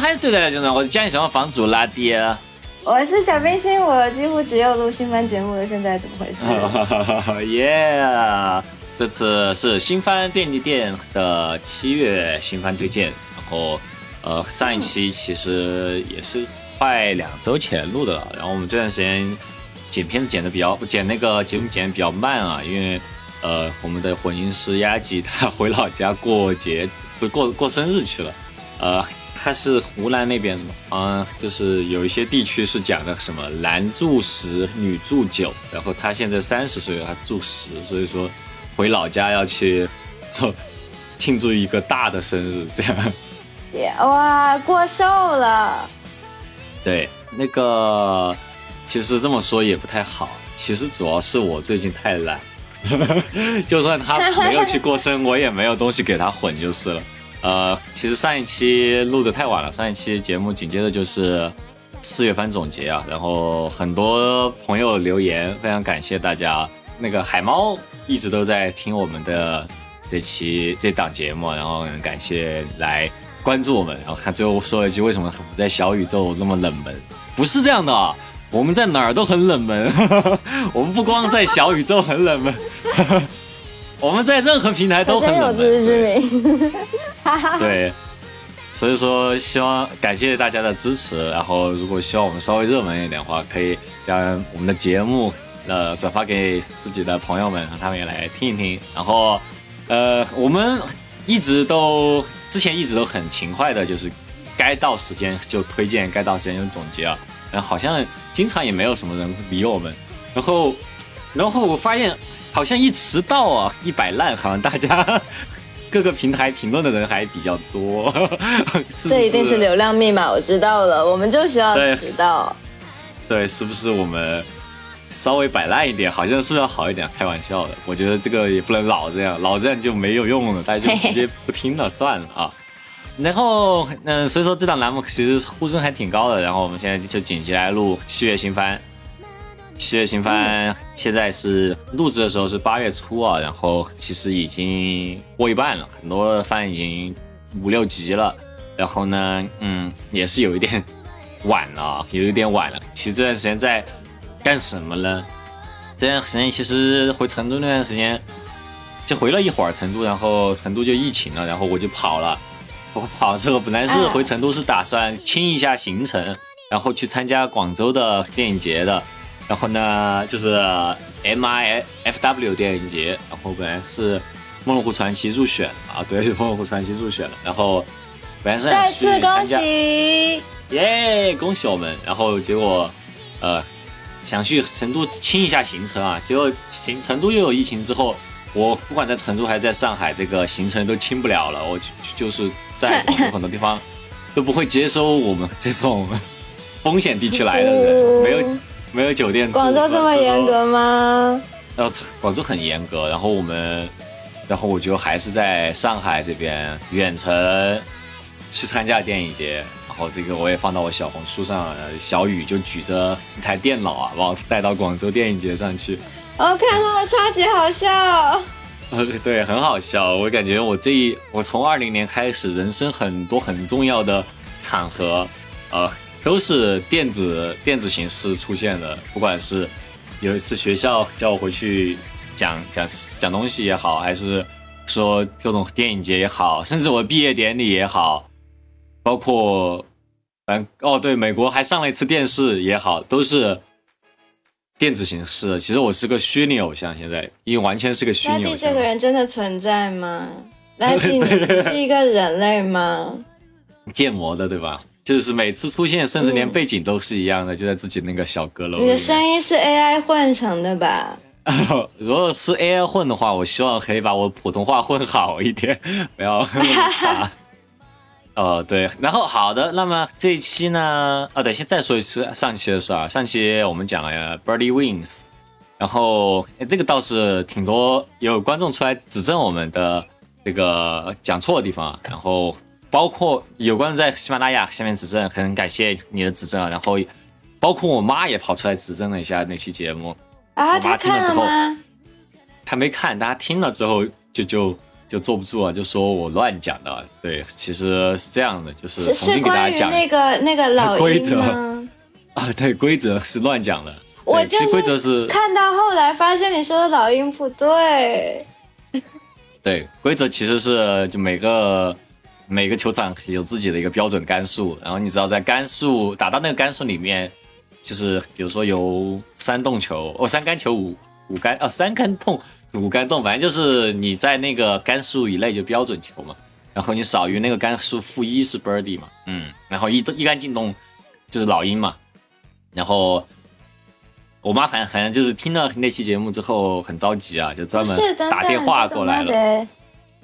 欢迎收听《海斯对的就是我是讲一下房主拉低。我是小冰心，我几乎只有录新番节目了，现在怎么回事？耶！这次是新番便利店的七月新番推荐，然后呃上一期其实也是快两周前录的了，然后我们这段时间剪片子剪的比较剪那个节目剪的比较慢啊，因为呃我们的混音师压吉他回老家过节，不过过生日去了，呃。他是湖南那边的，嗯，就是有一些地区是讲的什么男住十，女住九，然后他现在三十岁了，他住十，所以说回老家要去做庆祝一个大的生日，这样。哇，过寿了。对，那个其实这么说也不太好，其实主要是我最近太懒，就算他没有去过生，我也没有东西给他混就是了。呃，其实上一期录的太晚了，上一期节目紧接着就是四月番总结啊，然后很多朋友留言，非常感谢大家。那个海猫一直都在听我们的这期这档节目，然后很感谢来关注我们。然后看最后说了一句：“为什么在小宇宙那么冷门？”不是这样的，我们在哪儿都很冷门，我们不光在小宇宙很冷门。我们在任何平台都很冷门，对，所以说希望感谢大家的支持。然后，如果希望我们稍微热门一点的话，可以将我们的节目呃转发给自己的朋友们，让他们也来听一听。然后，呃，我们一直都之前一直都很勤快的，就是该到时间就推荐，该到时间就总结啊。然后好像经常也没有什么人理我们。然后，然后我发现。好像一迟到啊，一摆烂，好像大家各个平台评论的人还比较多。这一定是流量密码，我知道了。我们就需要知道。对，是不是我们稍微摆烂一点，好像是要好一点？开玩笑的，我觉得这个也不能老这样，老这样就没有用了，大家就直接不听了算了啊。然后，嗯，所以说这档栏目其实呼声还挺高的。然后我们现在就紧急来录七月新番。七月新番现在是录制的时候是八月初啊，然后其实已经过一半了，很多番已经五六集了，然后呢，嗯，也是有一点晚了，有一点晚了。其实这段时间在干什么呢？这段时间其实回成都那段时间就回了一会儿成都，然后成都就疫情了，然后我就跑了。我跑之后本来是回成都是打算清一下行程，然后去参加广州的电影节的。然后呢，就是 M I F W 电影节，然后本来是《梦龙湖传奇》入选啊，对，《梦龙湖传奇》入选了。然后本来是再次恭喜，耶，恭喜我们！然后结果，呃，想去成都清一下行程啊，结果行成都又有疫情之后，我不管在成都还是在上海，这个行程都清不了了。我就就是在很多地方都不会接收我们这种风险地区来的人，没有。没有酒店。广州这么严格吗？呃，广州很严格。然后我们，然后我就还是在上海这边远程去参加电影节。然后这个我也放到我小红书上，小雨就举着一台电脑啊，把我带到广州电影节上去。哦，看到了，超级好笑。呃，对，很好笑。我感觉我这一，我从二零年开始，人生很多很重要的场合，呃。都是电子电子形式出现的，不管是有一次学校叫我回去讲讲讲东西也好，还是说各种电影节也好，甚至我毕业典礼也好，包括嗯哦对，美国还上了一次电视也好，都是电子形式。其实我是个虚拟偶像，现在因为完全是个虚拟偶像。这个人真的存在吗？拉蒂是一个人类吗？建模的对吧？就是每次出现，甚至连背景都是一样的，就在自己那个小阁楼。你的声音是 AI 换成的吧？如果是 AI 混的话，我希望可以把我普通话混好一点，不要 那么差。哦，对，然后好的，那么这一期呢？啊，等先再说一次上期的事啊。上期我们讲了 Birdy Wings，然后这个倒是挺多有观众出来指正我们的这个讲错的地方，然后。包括有关在喜马拉雅下面指正，很感谢你的指正啊。然后，包括我妈也跑出来指正了一下那期节目。啊，她看了吗？他没看，大家听了之后就就就坐不住了，就说我乱讲的。对，其实是这样的，就是重新给大家讲那个那个老鹰规则？啊，对，规则是乱讲的。我就其实规则是看到后来发现你说的老鹰不对，对，规则其实是就每个每个球场有自己的一个标准杆数，然后你只要在杆数打到那个杆数里面，就是比如说有三洞球，哦，三杆球五五杆，哦，三杆洞五杆洞，反正就是你在那个杆数以内就标准球嘛，然后你少于那个杆数负一是 birdie 嘛，嗯，然后一一杆进洞就是老鹰嘛，然后。我妈反反正就是听了那期节目之后很着急啊，就专门打电话过来了了。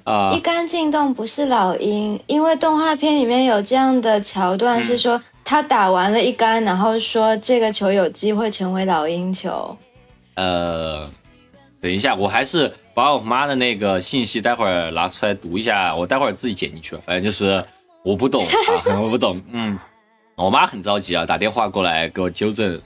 啊、一杆进洞不是老鹰，因为动画片里面有这样的桥段，嗯是说他打完了一杆，然后说这个球有机会成为老鹰球。呃，等一下，我还是把我妈的那个信息待会儿拿出来读一下，我待会儿自己剪进去。反正就是我不懂啊，我不懂。嗯，我妈很着急啊，打电话过来给我纠正，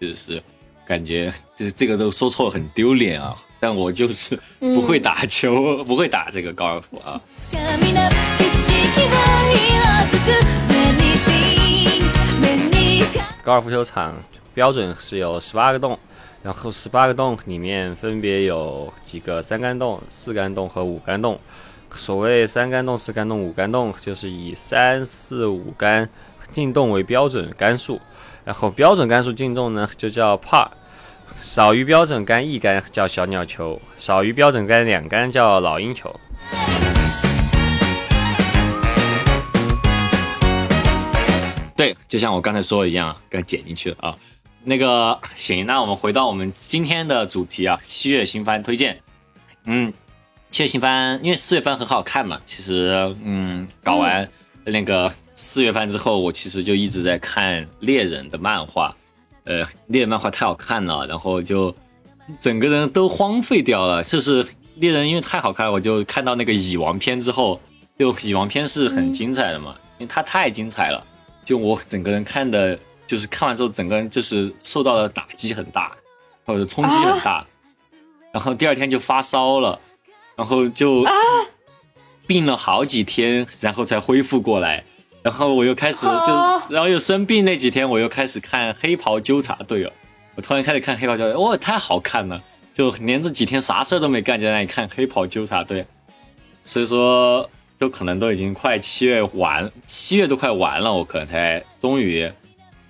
就是感觉就是这个都说错了，很丢脸啊。但我就是不会打球，不会打这个高尔夫啊。掴みな景色は色づく Anything 目にか高尔夫球场标准是有十八个洞，然后十八个洞里面分别有几个三杆洞、四杆洞和五杆洞。所谓三杆洞、四杆洞、五杆洞，就是以三四五杆进洞为标准杆数， 然后标准杆数净洞呢就叫 par，少于标准杆一杆叫小鸟球，少于标准杆两杆叫老鹰球。对，就像我刚才说的一样，刚剪进去了啊。那个行，那我们回到我们今天的主题啊，七月新番推荐。嗯，七月新番，因为四月番很好看嘛，其实嗯，搞完那个四月份之后，我其实就一直在看猎人的漫画。呃，猎人漫画太好看了，然后就整个人都荒废掉了。就是猎人因为太好看了，我就看到那个蚁王篇之后，就蚁王篇是很精彩的嘛，因为它太精彩了。就我整个人看的，就是看完之后，整个人就是受到了打击很大，或者冲击很大，然后第二天就发烧了，然后就病了好几天，然后才恢复过来。然后我又开始就哦是，然后又生病那几天，我又开始看《黑袍纠察队》了。我突然开始看《黑袍纠察队》，哇，太好看了！就连这几天啥事儿都没干，就在那里看《黑袍纠察队》。所以说，就可能都已经快七月完，七月都快完了，我可能才终于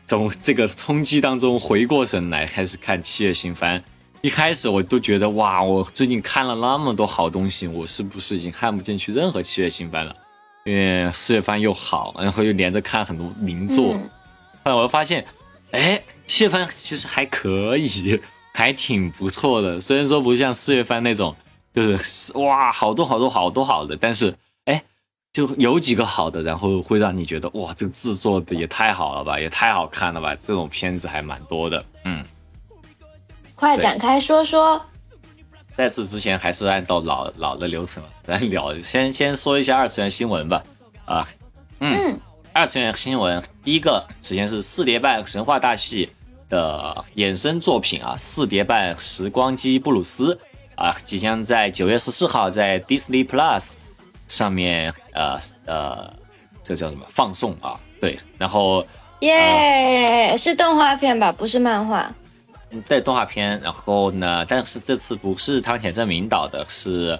从这个冲击当中回过神来，开始看七月新番。一开始我都觉得哇，我最近看了那么多好东西，我是不是已经看不进去任何七月新番了？因为四月番又好，然后又连着看很多名作。嗯后来我又发现，哎，七月番其实还可以，还挺不错的。虽然说不像四月番那种，就是哇好多好多好多好的，但是哎，就有几个好的，然后会让你觉得哇，这个制作的也太好了吧，也太好看了吧，这种片子还蛮多的。嗯，快展开说说。在此之前还是按照老老的流程来聊，先先说一下二次元新闻吧。啊，嗯，二次元新闻第一个首先是四叠半神话大戏的衍生作品啊，四叠半时光机布鲁斯啊，即将在九月十四号在 Disney Plus 上面呃呃，这个叫什么放送啊？对，然后耶、是动画片吧？不是漫画。对动画片，然后呢，但是这次不是汤浅证明导的，是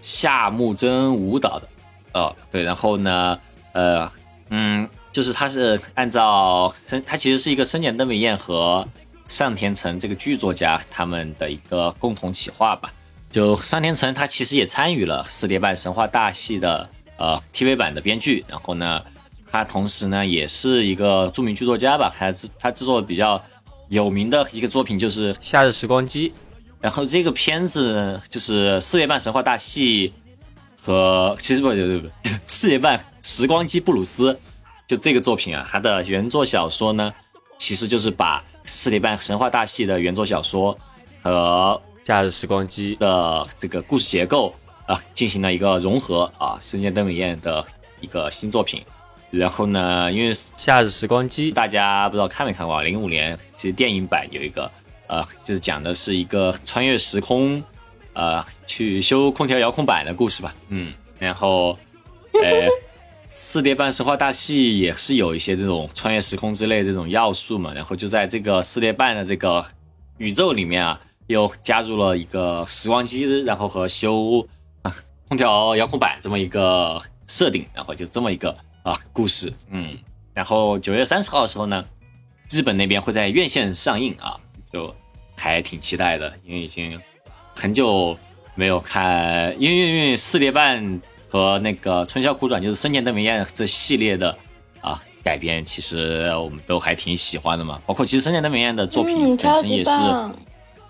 夏目真吾导的，哦，对，然后呢，呃，嗯，就是他是按照深，他其实是一个深田登美彦和上田诚这个剧作家他们的一个共同企划吧。就上田诚他其实也参与了《四叠半神话大系》的呃 TV 版的编剧，然后呢，他同时呢也是一个著名剧作家吧，他制他制作比较有名的一个作品就是夏日时光机，然后这个片子就是四月半神话大戏和 其实不不不对 四月半时光机布鲁斯，就这个作品啊，它的原作小说呢，其实就是把四叠半神话大戏的原作小说和夏日时光机的这个故事结构啊进行了一个融合啊，深见邓美彦的一个新作品。然后呢，因为夏日时光机大家不知道看没看过啊？零五年其实电影版有一个，呃，就是讲的是一个穿越时空，呃去修空调遥控板的故事吧。嗯，然后呃四叠半生化大戏也是有一些这种穿越时空之类这种要素嘛，然后就在这个四叠半的这个宇宙里面啊，又加入了一个时光机，然后和修啊空调遥控板这么一个设定，然后就这么一个啊故事，嗯，然后九月三十号的时候呢，日本那边会在院线上映啊，就还挺期待的，因为已经很久没有看，因为因为因为四叠半和那个春宵苦短就是生前灯明彦这系列的啊改编，其实我们都还挺喜欢的嘛，包括其实生前灯明彦的作品嗯，本身也是。棒。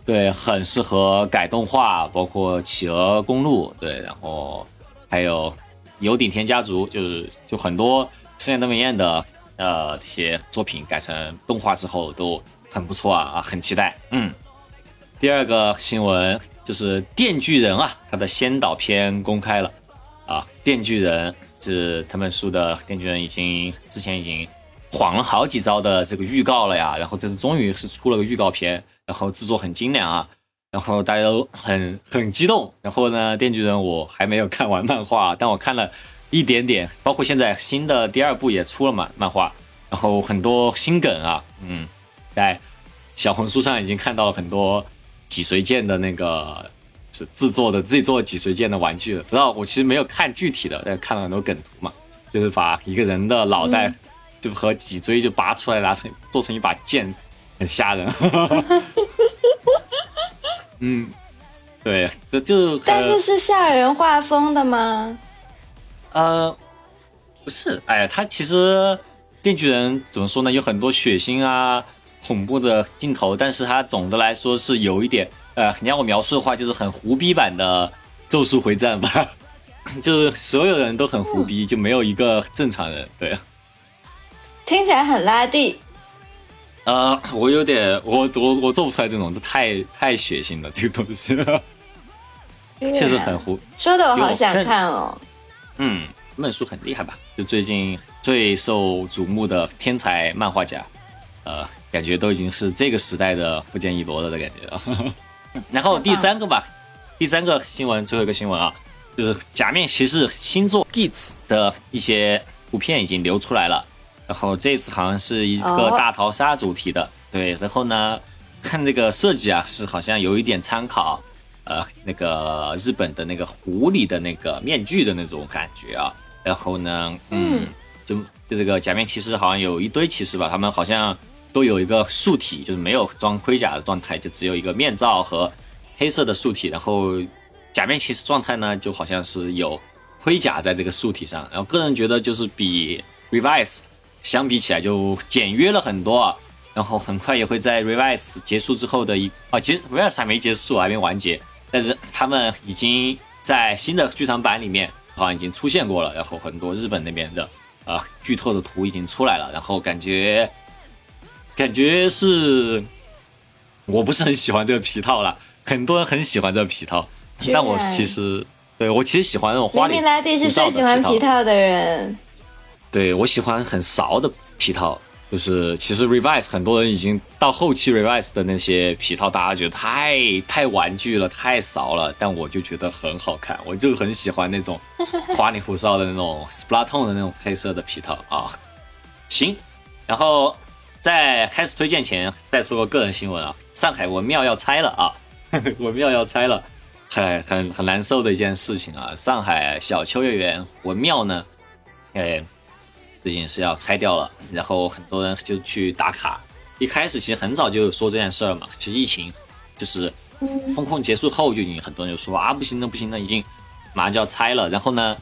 对，很适合改动画，包括企鹅公路，对，然后还有有顶天家族，就是就很多深夜灯美彦的呃这些作品改成动画之后都很不错啊啊，很期待。嗯，第二个新闻就是《电锯人》啊，它的先导片公开了啊，《电锯人》是藤本树的《电锯人》已经之前已经晃了好几招的这个预告了呀，然后这次终于是出了个预告片，然后制作很精良啊，然后大家都很很激动。然后呢，《电锯人》我还没有看完漫画，但我看了一点点，包括现在新的第二部也出了嘛漫画，然后很多新梗啊，嗯，在小红书上已经看到了很多脊髓剑的那个是制作的自己做脊髓剑的玩具了。不知道我其实没有看具体的，但看了很多梗图嘛，就是把一个人的脑袋就和脊椎就拔出来，拿成做成一把剑，很吓人。嗯，对，这就但是是吓人画风的吗？呃，不是，哎，他其实电锯人怎么说呢？有很多血腥啊、恐怖的镜头，但是它总的来说是有一点，呃，你让我描述的话，就是很胡逼版的《咒术回战》吧，就是所有人都很胡逼，就没有一个正常人。对，听起来很拉地。呃，我有点，我我我做不出来这种，这太太血腥了，这个东西确实很糊。说的我好想看哦。嗯，本书很厉害吧？就最近最受瞩目的天才漫画家，呃，感觉都已经是这个时代的富坚义博了的感觉了。然后第三个吧，第三个新闻，最后一个新闻啊，就是《假面骑士》新作 Gits 的一些图片已经流出来了。然后这次好像是一个哦大逃杀主题的，对。然后呢，看这个设计啊，是好像有一点参考，呃，那个日本的那个狐狸的那个面具的那种感觉啊。然后呢，嗯，就就这个假面骑士好像有一堆骑士吧，他们好像都有一个素体，就是没有装盔甲的状态，就只有一个面罩和黑色的素体。然后假面骑士状态呢，就好像是有盔甲在这个素体上。然后个人觉得就是比 Revise 相比起来就简约了很多。然后很快也会在 Revise 结束之后的一啊，其实 Revise 还没结束，还没完结，但是他们已经在新的剧场版里面好像已经出现过了。然后很多日本那边的啊剧透的图已经出来了，然后感觉感觉是我不是很喜欢这个皮套了，很多人很喜欢这个皮套，但我其实对我其实喜欢那种花里明明拉蒂是最喜欢皮套的人，对我喜欢很骚的皮套，就是其实 Revise 很多人已经到后期 Revise 的那些皮套，大家觉得太太玩具了，太骚了，但我就觉得很好看，我就很喜欢那种花里胡哨的那种 Splatoon 的那种配色的皮套啊。行，然后在开始推荐前再说个个人新闻啊，上海文庙要拆了啊，文庙要拆了。很很很难受的一件事情啊！上海小秋叶园文庙呢，哎，最近是要拆掉了，然后很多人就去打卡。一开始其实很早就说这件事儿嘛，其实疫情就是风控结束后就已经很多人就说啊不行了不行了，已经马上就要拆了。然后呢，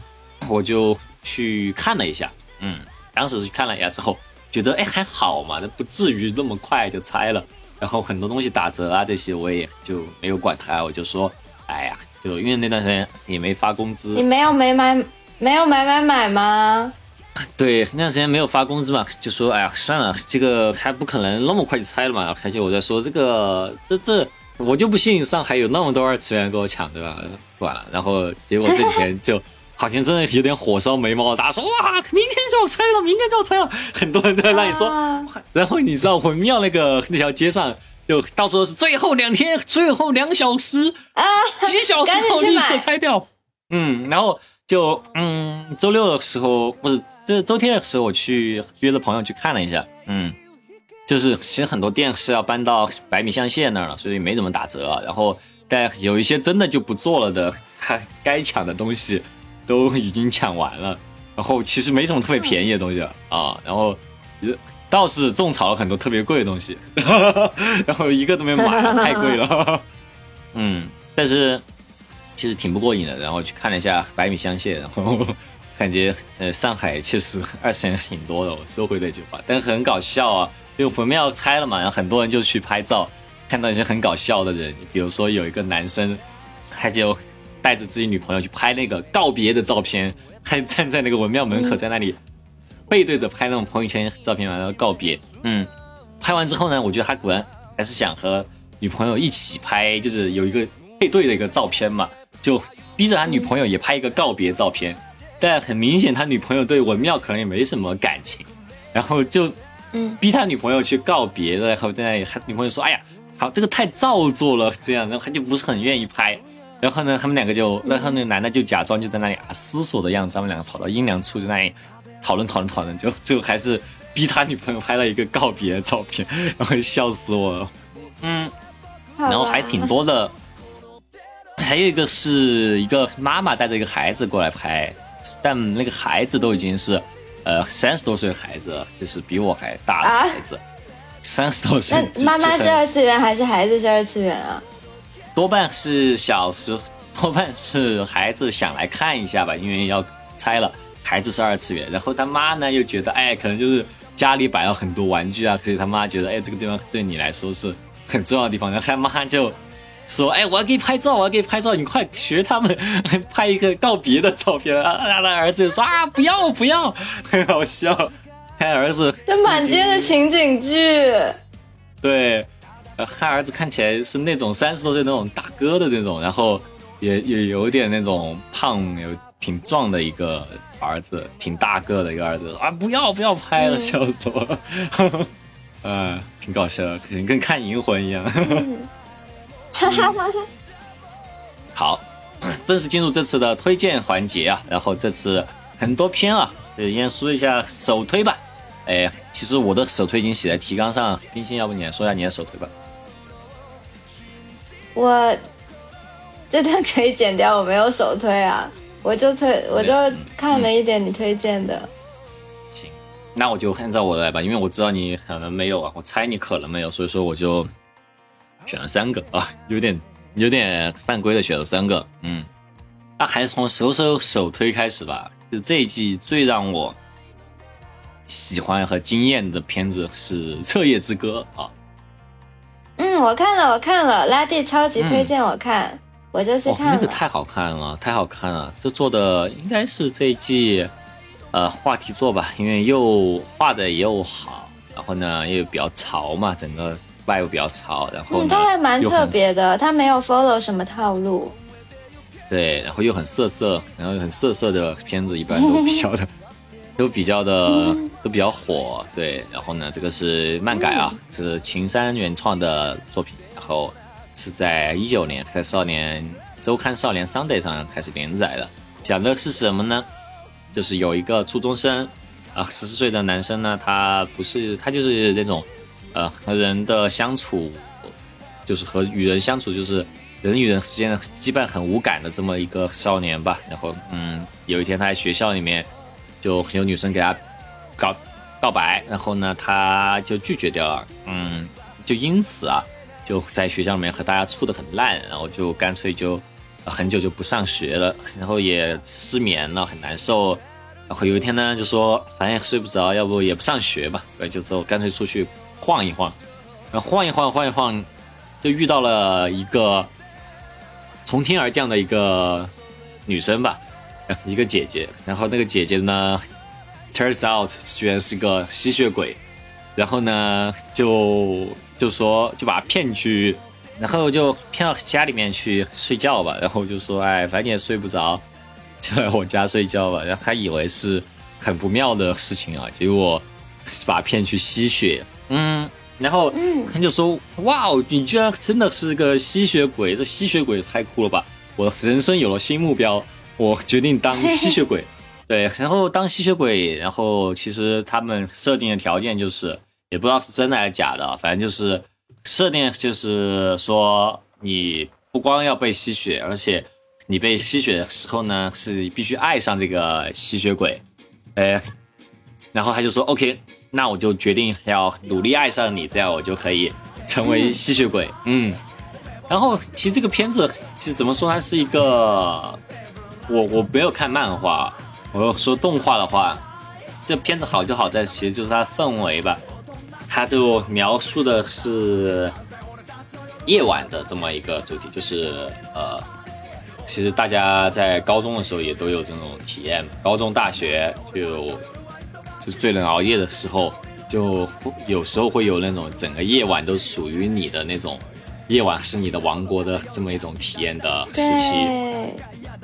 我就去看了一下，嗯，当时去看了一下之后，觉得哎还好嘛，那不至于那么快就拆了。然后很多东西打折啊这些我也就没有管它，我就说哎呀，就因为那段时间也没发工资你，没有没买没有买买买吗？对，那段时间没有发工资嘛，就说哎呀算了，这个还不可能那么快就拆了嘛。而且我在说这个这这，我就不信上海有那么多二次元跟我抢，对吧？算了，然后结果这几天就好像真的有点火烧眉毛，大家说哇，明天就要拆了，明天就要拆了，很多人都在那里说。啊 然后你知道文庙那个那条街上就到处都是最后两天，最后两小时啊，几小时后立刻拆掉。嗯，然后就嗯，周六的时候不是这周天的时候，我去约了朋友去看了一下，嗯，就是其实很多店是要搬到百米象限那儿了，所以没怎么打折。然后但有一些真的就不做了的，还该抢的东西都已经抢完了。然后其实没什么特别便宜的东西啊，然后呃倒是种草了很多特别贵的东西，然后一个都没买，太贵了。嗯，但是其实挺不过瘾的。然后去看了一下百米香榭，然后 感觉呃上海确实二次元挺多的，我收回这句话。但是很搞笑啊，因为佛庙拆了嘛，然后很多人就去拍照，看到一些很搞笑的人，比如说有一个男生，他就带着自己女朋友去拍那个告别的照片，还站在那个文庙门口，在那里背对着拍那种朋友圈照片嘛，然后告别。嗯，拍完之后呢，我觉得他果然还是想和女朋友一起拍，就是有一个配对的一个照片嘛，就逼着他女朋友也拍一个告别照片。但很明显，他女朋友对文庙可能也没什么感情，然后就嗯逼他女朋友去告别，然后在那里，他女朋友说：“哎呀，好，这个太造作了，这样，然后他就不是很愿意拍。”然后呢，他们两个就，然后那个男的就假装就在那里啊思索的样子，他们两个跑到阴凉处就在那里讨论讨论讨论，就最后还是逼他女朋友拍了一个告别照片，然后笑死我了。嗯，然后还挺多的，还有一个是一个妈妈带着一个孩子过来拍，但那个孩子都已经是呃三十多岁的孩子了，就是比我还大的孩子，三十多岁。那妈妈是二次元还是孩子是二次元啊？多半是小时，多半是孩子想来看一下吧，因为要拆了，孩子是二次元，然后他妈呢又觉得，哎，可能就是家里摆了很多玩具啊，所以他妈觉得，哎，这个地方对你来说是很重要的地方，然后他妈就说，哎，我要给你拍照，我要给你拍照，你快学他们拍一个告别的照片啊！他的儿子就说啊，不要不要，很 好笑，他儿子这满街的情景剧，对，呃，他儿子看起来是那种三十多岁那种大哥的那种，然后也也有点那种胖，有挺壮的一个儿子，挺大个的一个儿子啊！不要不要拍了，笑死我了，呃，挺搞笑的，可能跟看银魂一样。好，正式进入这次的推荐环节啊，然后这次很多篇啊，呃先说一下首推吧。哎，其实我的首推已经写在提纲上，冰心，要不你来说一下你的首推吧？我这段可以剪掉，我没有首推啊，我就推我就看了一点你推荐的。行，那我就按照我的来吧，因为我知道你可能没有啊，我猜你可能没有，所以说我就选了三个啊，有点有点犯规的选了三个，嗯，那还是从首首首推开始吧。就这一季最让我喜欢和惊艳的片子是《彻夜之歌》啊，嗯，我看了，我看了，拉蒂超级推荐我看，我就去哦，看了。那个太好看了，太好看了！这做的应该是这一季，呃，话题作吧，因为又画的又好，然后呢又比较潮嘛，整个 vibe 比较潮，然后嗯，他，还蛮特别的，他没有 follow 什么套路。对，然后又很色色，然后又很色色的片子一般都比较的，都比较的都比较火。对，然后呢，这个是漫改啊，是秦山原创的作品，然后是在一九年在少年周刊少年 Sunday 上开始连载的。讲的是什么呢？就是有一个初中生啊，十四岁的男生呢，他不是他就是那种呃和人的相处，就是和与人相处就是。人与人之间的羁绊很无感的这么一个少年吧，然后嗯，有一天他在学校里面就很有女生给他告告白，然后呢他就拒绝掉了，嗯，就因此啊就在学校里面和大家处的很烂，然后就干脆就很久就不上学了，然后也失眠了，很难受，然后有一天呢就说反正也睡不着，要不也不上学吧，对，就走干脆出去晃一晃，然后晃一晃晃一晃就遇到了一个。从天而降的一个女生吧，一个姐姐。然后那个姐姐呢，turns out 居然是个吸血鬼，然后呢就就说就把她骗去，然后就骗到家里面去睡觉吧。然后就说哎，反正也睡不着，就来我家睡觉吧。然后他以为是很不妙的事情啊，结果把骗去吸血。嗯，然后嗯他就说：“哇哦，你居然真的是个吸血鬼，这吸血鬼太酷了吧！我人生有了新目标，我决定当吸血鬼。”对，然后当吸血鬼，然后其实他们设定的条件就是，也不知道是真的还是假的，反正就是设定就是说，你不光要被吸血，而且你被吸血的时候呢，是必须爱上这个吸血鬼。哎，然后他就说：“OK，那我就决定要努力爱上你，这样我就可以成为吸血鬼。”嗯，然后其实这个片子其实怎么说，它是一个我我没有看漫画，我要说动画的话，这片子好就好在其实就是它的氛围吧，它就描述的是夜晚的这么一个主题，就是呃。其实大家在高中的时候也都有这种体验，高中、大学就就是最能熬夜的时候，就有时候会有那种整个夜晚都属于你的那种，夜晚是你的王国的这么一种体验的时期。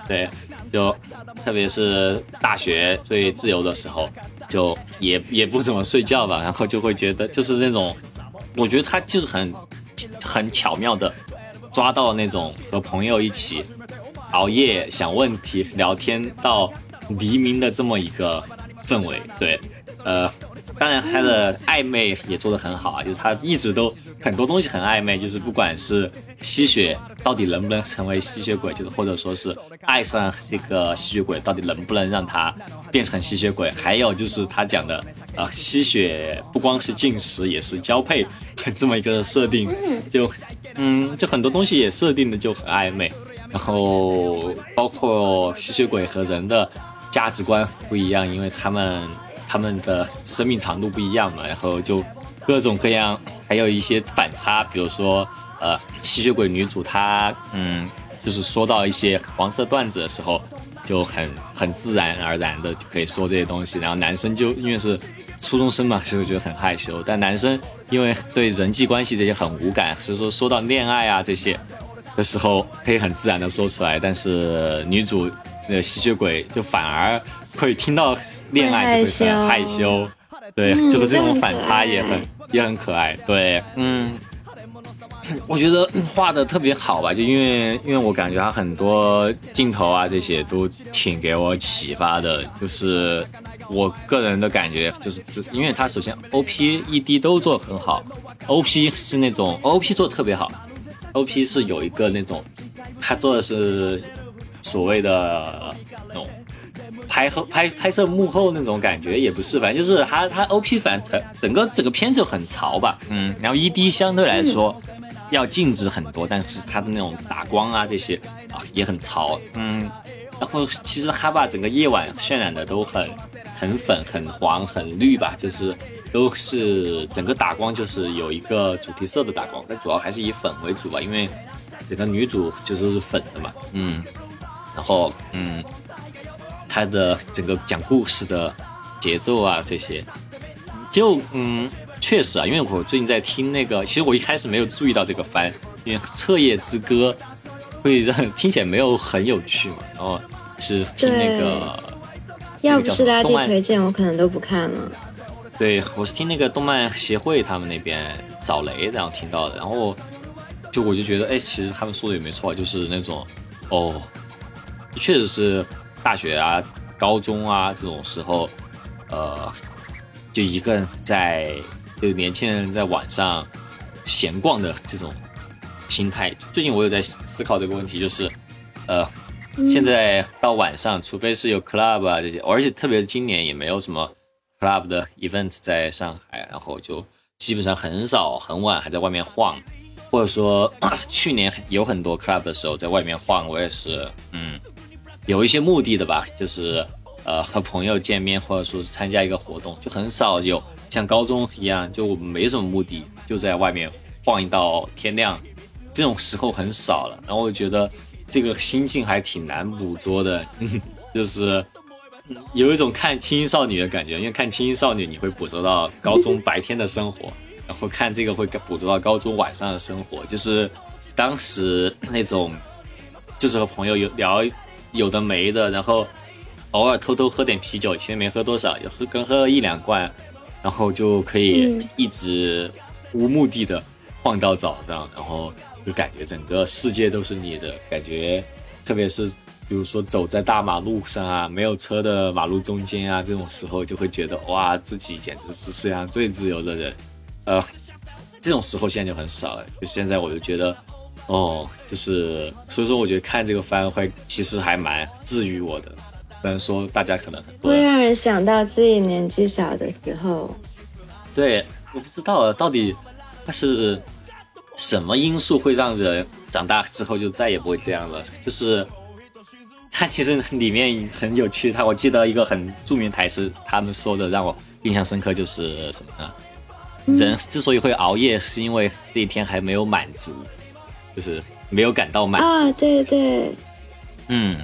对，对，就特别是大学最自由的时候，就也也不怎么睡觉吧，然后就会觉得就是那种，我觉得他就是很很巧妙的抓到那种和朋友一起熬夜想问题、聊天到黎明的这么一个氛围。对，呃，当然他的暧昧也做得很好啊，就是他一直都很多东西很暧昧，就是不管是吸血到底能不能成为吸血鬼，就是或者说是爱上这个吸血鬼到底能不能让他变成吸血鬼，还有就是他讲的啊、吸血不光是进食，也是交配这么一个设定，就嗯，就很多东西也设定的就很暧昧。然后包括吸血鬼和人的价值观不一样，因为他们他们的生命长度不一样嘛，然后就各种各样，还有一些反差，比如说呃，吸血鬼女主她嗯，就是说到一些黄色段子的时候，就很很自然而然的就可以说这些东西，然后男生就因为是初中生嘛，所以觉得很害羞，但男生因为对人际关系这些很无感，所以说说到恋爱啊这些。的时候可以很自然的说出来，但是女主那个吸血鬼就反而会听到恋爱就会很害羞，对，嗯就是这种反差也很也很可爱，对，嗯，我觉得画的特别好吧，就因为因为我感觉他很多镜头啊这些都挺给我启发的，就是我个人的感觉就是只，因为他首先 O P E D 都做的很好，O P 是那种 O P 做的特别好，OP 是有一个那种，他做的是所谓的那种拍后拍拍摄幕后那种感觉，也不是，反正就是他他 OP 反正整个整个片子就很潮吧，嗯，然后 ED 相对来说要静止很多，但是他的那种打光啊这些啊也很潮，嗯，然后其实他把整个夜晚渲染的都很很粉、很黄、很绿吧，就是都是整个打光就是有一个主题色的打光，但主要还是以粉为主吧，因为整个女主就是粉的嘛，嗯，然后嗯，他的整个讲故事的节奏啊这些，就嗯确实啊，因为我最近在听那个，其实我一开始没有注意到这个番，因为《彻夜之歌》会让听起来没有很有趣嘛，然后是听那个。要不是大动漫地推荐，我可能都不看了。对，我是听那个动漫协会他们那边扫雷，然后听到的，然后就我就觉得，哎，其实他们说的也没错，就是那种，哦，确实是大学啊、高中啊这种时候，呃，就一个人在，就年轻人在晚上闲逛的这种心态。最近我有在思考这个问题，就是，呃，现在到晚上，除非是有 club 啊这些，而且特别是今年也没有什么 club 的 event 在上海，然后就基本上很少很晚还在外面晃，或者说 去年有很多 club 的时候在外面晃，我也是嗯有一些目的的吧，就是呃和朋友见面或者说是参加一个活动，就很少有像高中一样就我们没什么目的就在外面晃一到天亮，这种时候很少了，然后我觉得这个心境还挺难捕捉的，就是。有一种看轻音少女的感觉，因为看轻音少女你会捕捉到高中白天的生活，然后看这个会捕捉到高中晚上的生活，就是当时那种，就是和朋友有聊有的没的，然后偶尔偷偷喝点啤酒，其实没喝多少，也喝跟喝一两罐，然后就可以嗯一直无目的的晃到早上，然后就感觉整个世界都是你的感觉，特别是比如说走在大马路上啊，没有车的马路中间啊，这种时候就会觉得哇，自己简直是世界上最自由的人，呃，这种时候现在就很少了。就现在我就觉得，哦，就是所以说我觉得看这个番会其实还蛮治愈我的。虽然说大家可能会让人想到自己年纪小的时候。对，我不知道到底它是什么因素会让人长大之后就再也不会这样了。就是它其实里面很有趣，它我记得一个很著名台词，他们说的让我印象深刻，就是什么呢？人之所以会熬夜，是因为这一天还没有满足，就是没有感到满足。啊，对对，嗯，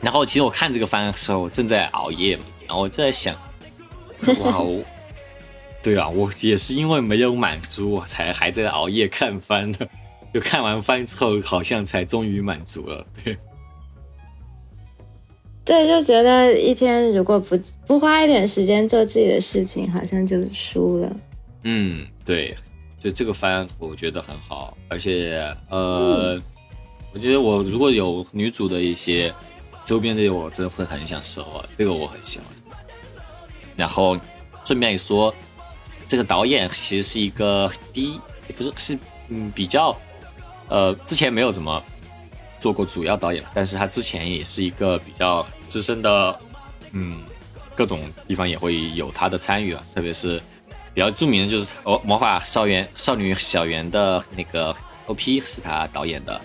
然后其实我看这个番的时候，我正在熬夜嘛，然后我就在想，哇 哦，对啊，我也是因为没有满足，我才还在熬夜看番的。就看完番之后，好像才终于满足了。对，对，就觉得一天如果不不花一点时间做自己的事情，好像就输了。嗯，对，就这个番我觉得很好，而且呃，我觉得我如果有女主的一些周边这些，我真的会很想收啊，这个我很喜欢。然后顺便一说，这个导演其实是一个第一，不是是嗯比较呃之前没有怎么做过主要导演，但是他之前也是一个比较资深的，嗯，各种地方也会有他的参与啊，特别是比较著名的就是哦魔法少园少女小圆的那个 OP 是他导演的，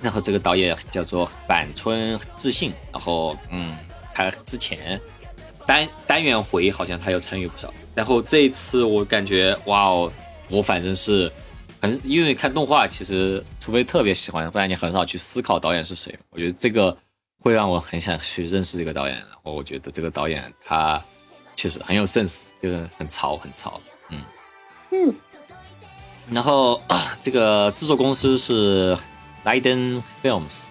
然后这个导演叫做板村智信，然后嗯，他之前单单元回好像他有参与不少，然后这一次我感觉哇哦，我反正是很因为看动画，其实除非特别喜欢，不然你很少去思考导演是谁。我觉得这个会让我很想去认识这个导演，然后我觉得这个导演他确实很有 sense，就是很潮很潮，嗯嗯。然后、啊 这个制作公司是 Leiden Films，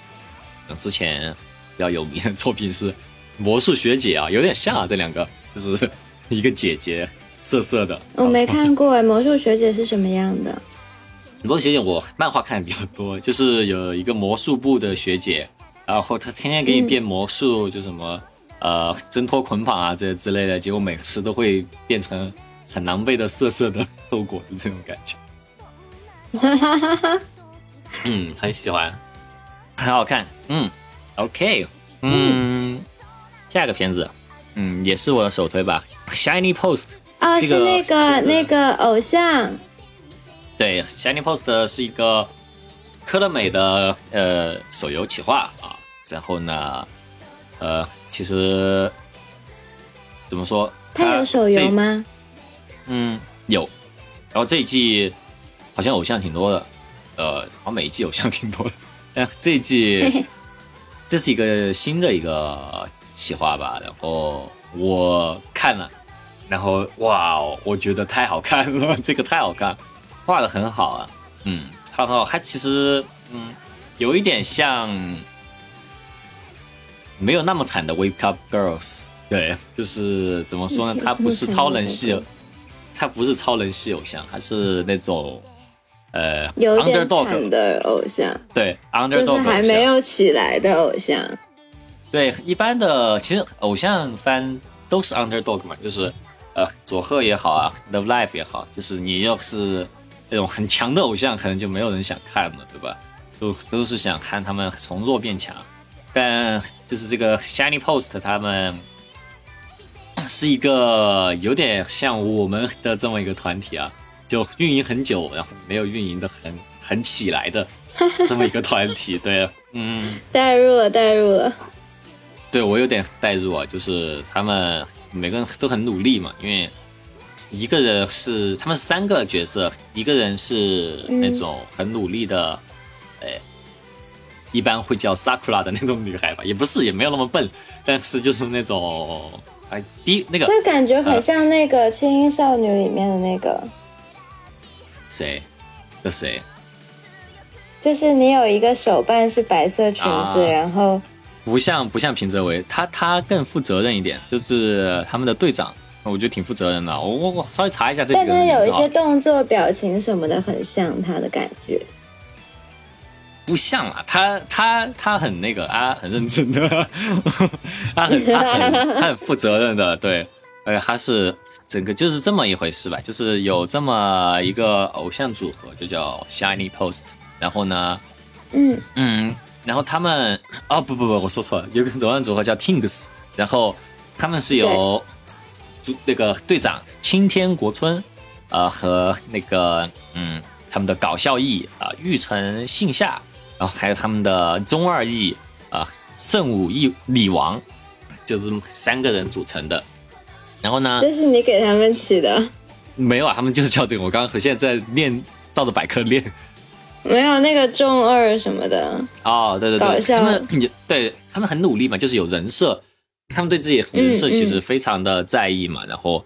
之前比较有名的作品是《魔术学姐》啊，有点像啊，这两个就是一个姐姐色色的。我没看过哎，魔术学姐是什么样的？魔术学姐我漫画看的比较多，就是有一个魔术部的学姐，然后她天天给你变魔术，就什么呃挣脱捆绑啊这之类的，结果每次都会变成很狼狈的色色的后果的这种感觉。哈哈哈嗯，很喜欢，很好看。嗯，OK，嗯，下一个片子，嗯，也是我的首推吧，《Shiny Post》。哦，这个是那个那个偶像，对，《Shiny Post》是一个科乐美的呃手游企划啊。然后呢，呃，其实怎么说？它有手游？吗？嗯，有。然后这一季好像偶像挺多的，呃，好像每一季偶像挺多的。但这一季 这是一个新的一个企划吧，然后我看了，然后哇哦，我觉得太好看了，这个太好看，画的很好啊，嗯，很好，它其实嗯有一点像没有那么惨的 Wake Up Girls，对，就是怎么说呢，他不是超人系他，不是超人系偶像，他是那种呃有点 underdog 惨的偶像，对 underdog 是还没有起来的偶像。对，一般的其实偶像番都是 underdog 嘛，就是呃佐贺也好啊，Love Life 也好，就是你要是那种很强的偶像，可能就没有人想看了，对吧？都都是想看他们从弱变强，但就是这个 Shiny Post 他们是一个有点像我们的这么一个团体啊，就运营很久，然后没有运营的很很起来的这么一个团体，对，嗯。代入了，代入了。对我有点代入啊，就是他们每个人都很努力嘛，因为一个人是他们三个角色，一个人是那种很努力的，哎、一般会叫 Sakura 的那种女孩吧，也不是，也没有那么笨，但是就是那种哎，第一那个就感觉很像那个《轻音少女》里面的那个，谁，这谁？就是你有一个手办是白色裙子，啊然后不像不像平泽唯，他他更负责任一点，就是他们的队长我觉得挺负责任的。我我我稍微查一下这个人名字啊他有一些动作、表情什么的很像他的感觉。不像啊，他他他很那个啊，很认真的，他很他很他很负责任的，对，而且他是整个就是这么一回事吧，就是有这么一个偶像组合，就叫 Shiny Post，然后呢，嗯，嗯，然后他们哦不不不，我说错了，有个偶像组合叫 Tings，然后他们是由组那个队长青天国春，呃和那个嗯他们的搞笑艺啊、玉成信夏，然后还有他们的中二艺啊、圣武义李王，就这么三个人组成的。然后呢，这是你给他们起的，没有啊，他们就是叫这个，我刚刚和现在在练，照着百科练。没有那个中二什么的。哦，对对对，他们对他们很努力嘛，就是有人设，他们对自己人设其嗯实非常的在意嘛。然后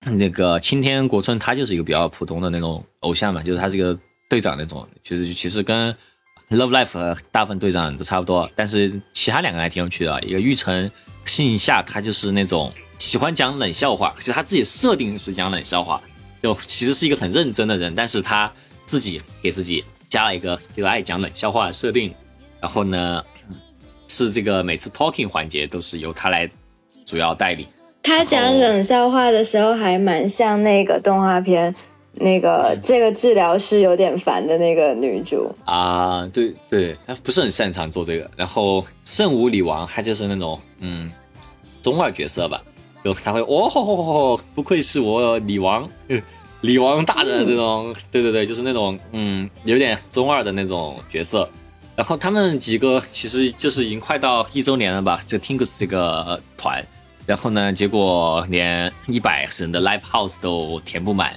那个青天国春，他就是一个比较普通的那种偶像嘛，就是他这个队长那种，就是其实跟 Love Life 和大部分队长都差不多，但是其他两个还挺有趣的。一个玉成信夏，他就是那种喜欢讲冷笑话，其实他自己设定是讲冷笑话，就其实是一个很认真的人，但是他自己给自己加了一个就爱讲冷笑话的设定，然后呢，是这个每次 talking 环节都是由他来主要代理。他讲冷笑话的时候还蛮像那个动画片，那个这个治疗师有点烦的那个女主。啊，对对，她不是很擅长做这个。然后圣武李王他就是那种嗯中二角色吧，就他会哦吼吼吼吼，不愧是我李王，李王大人这种，对对对，就是那种嗯有点中二的那种角色。然后他们几个其实就是已经快到一周年了吧，这个 Tinkus 这个团，然后呢，结果连一百人的 Live House 都填不满，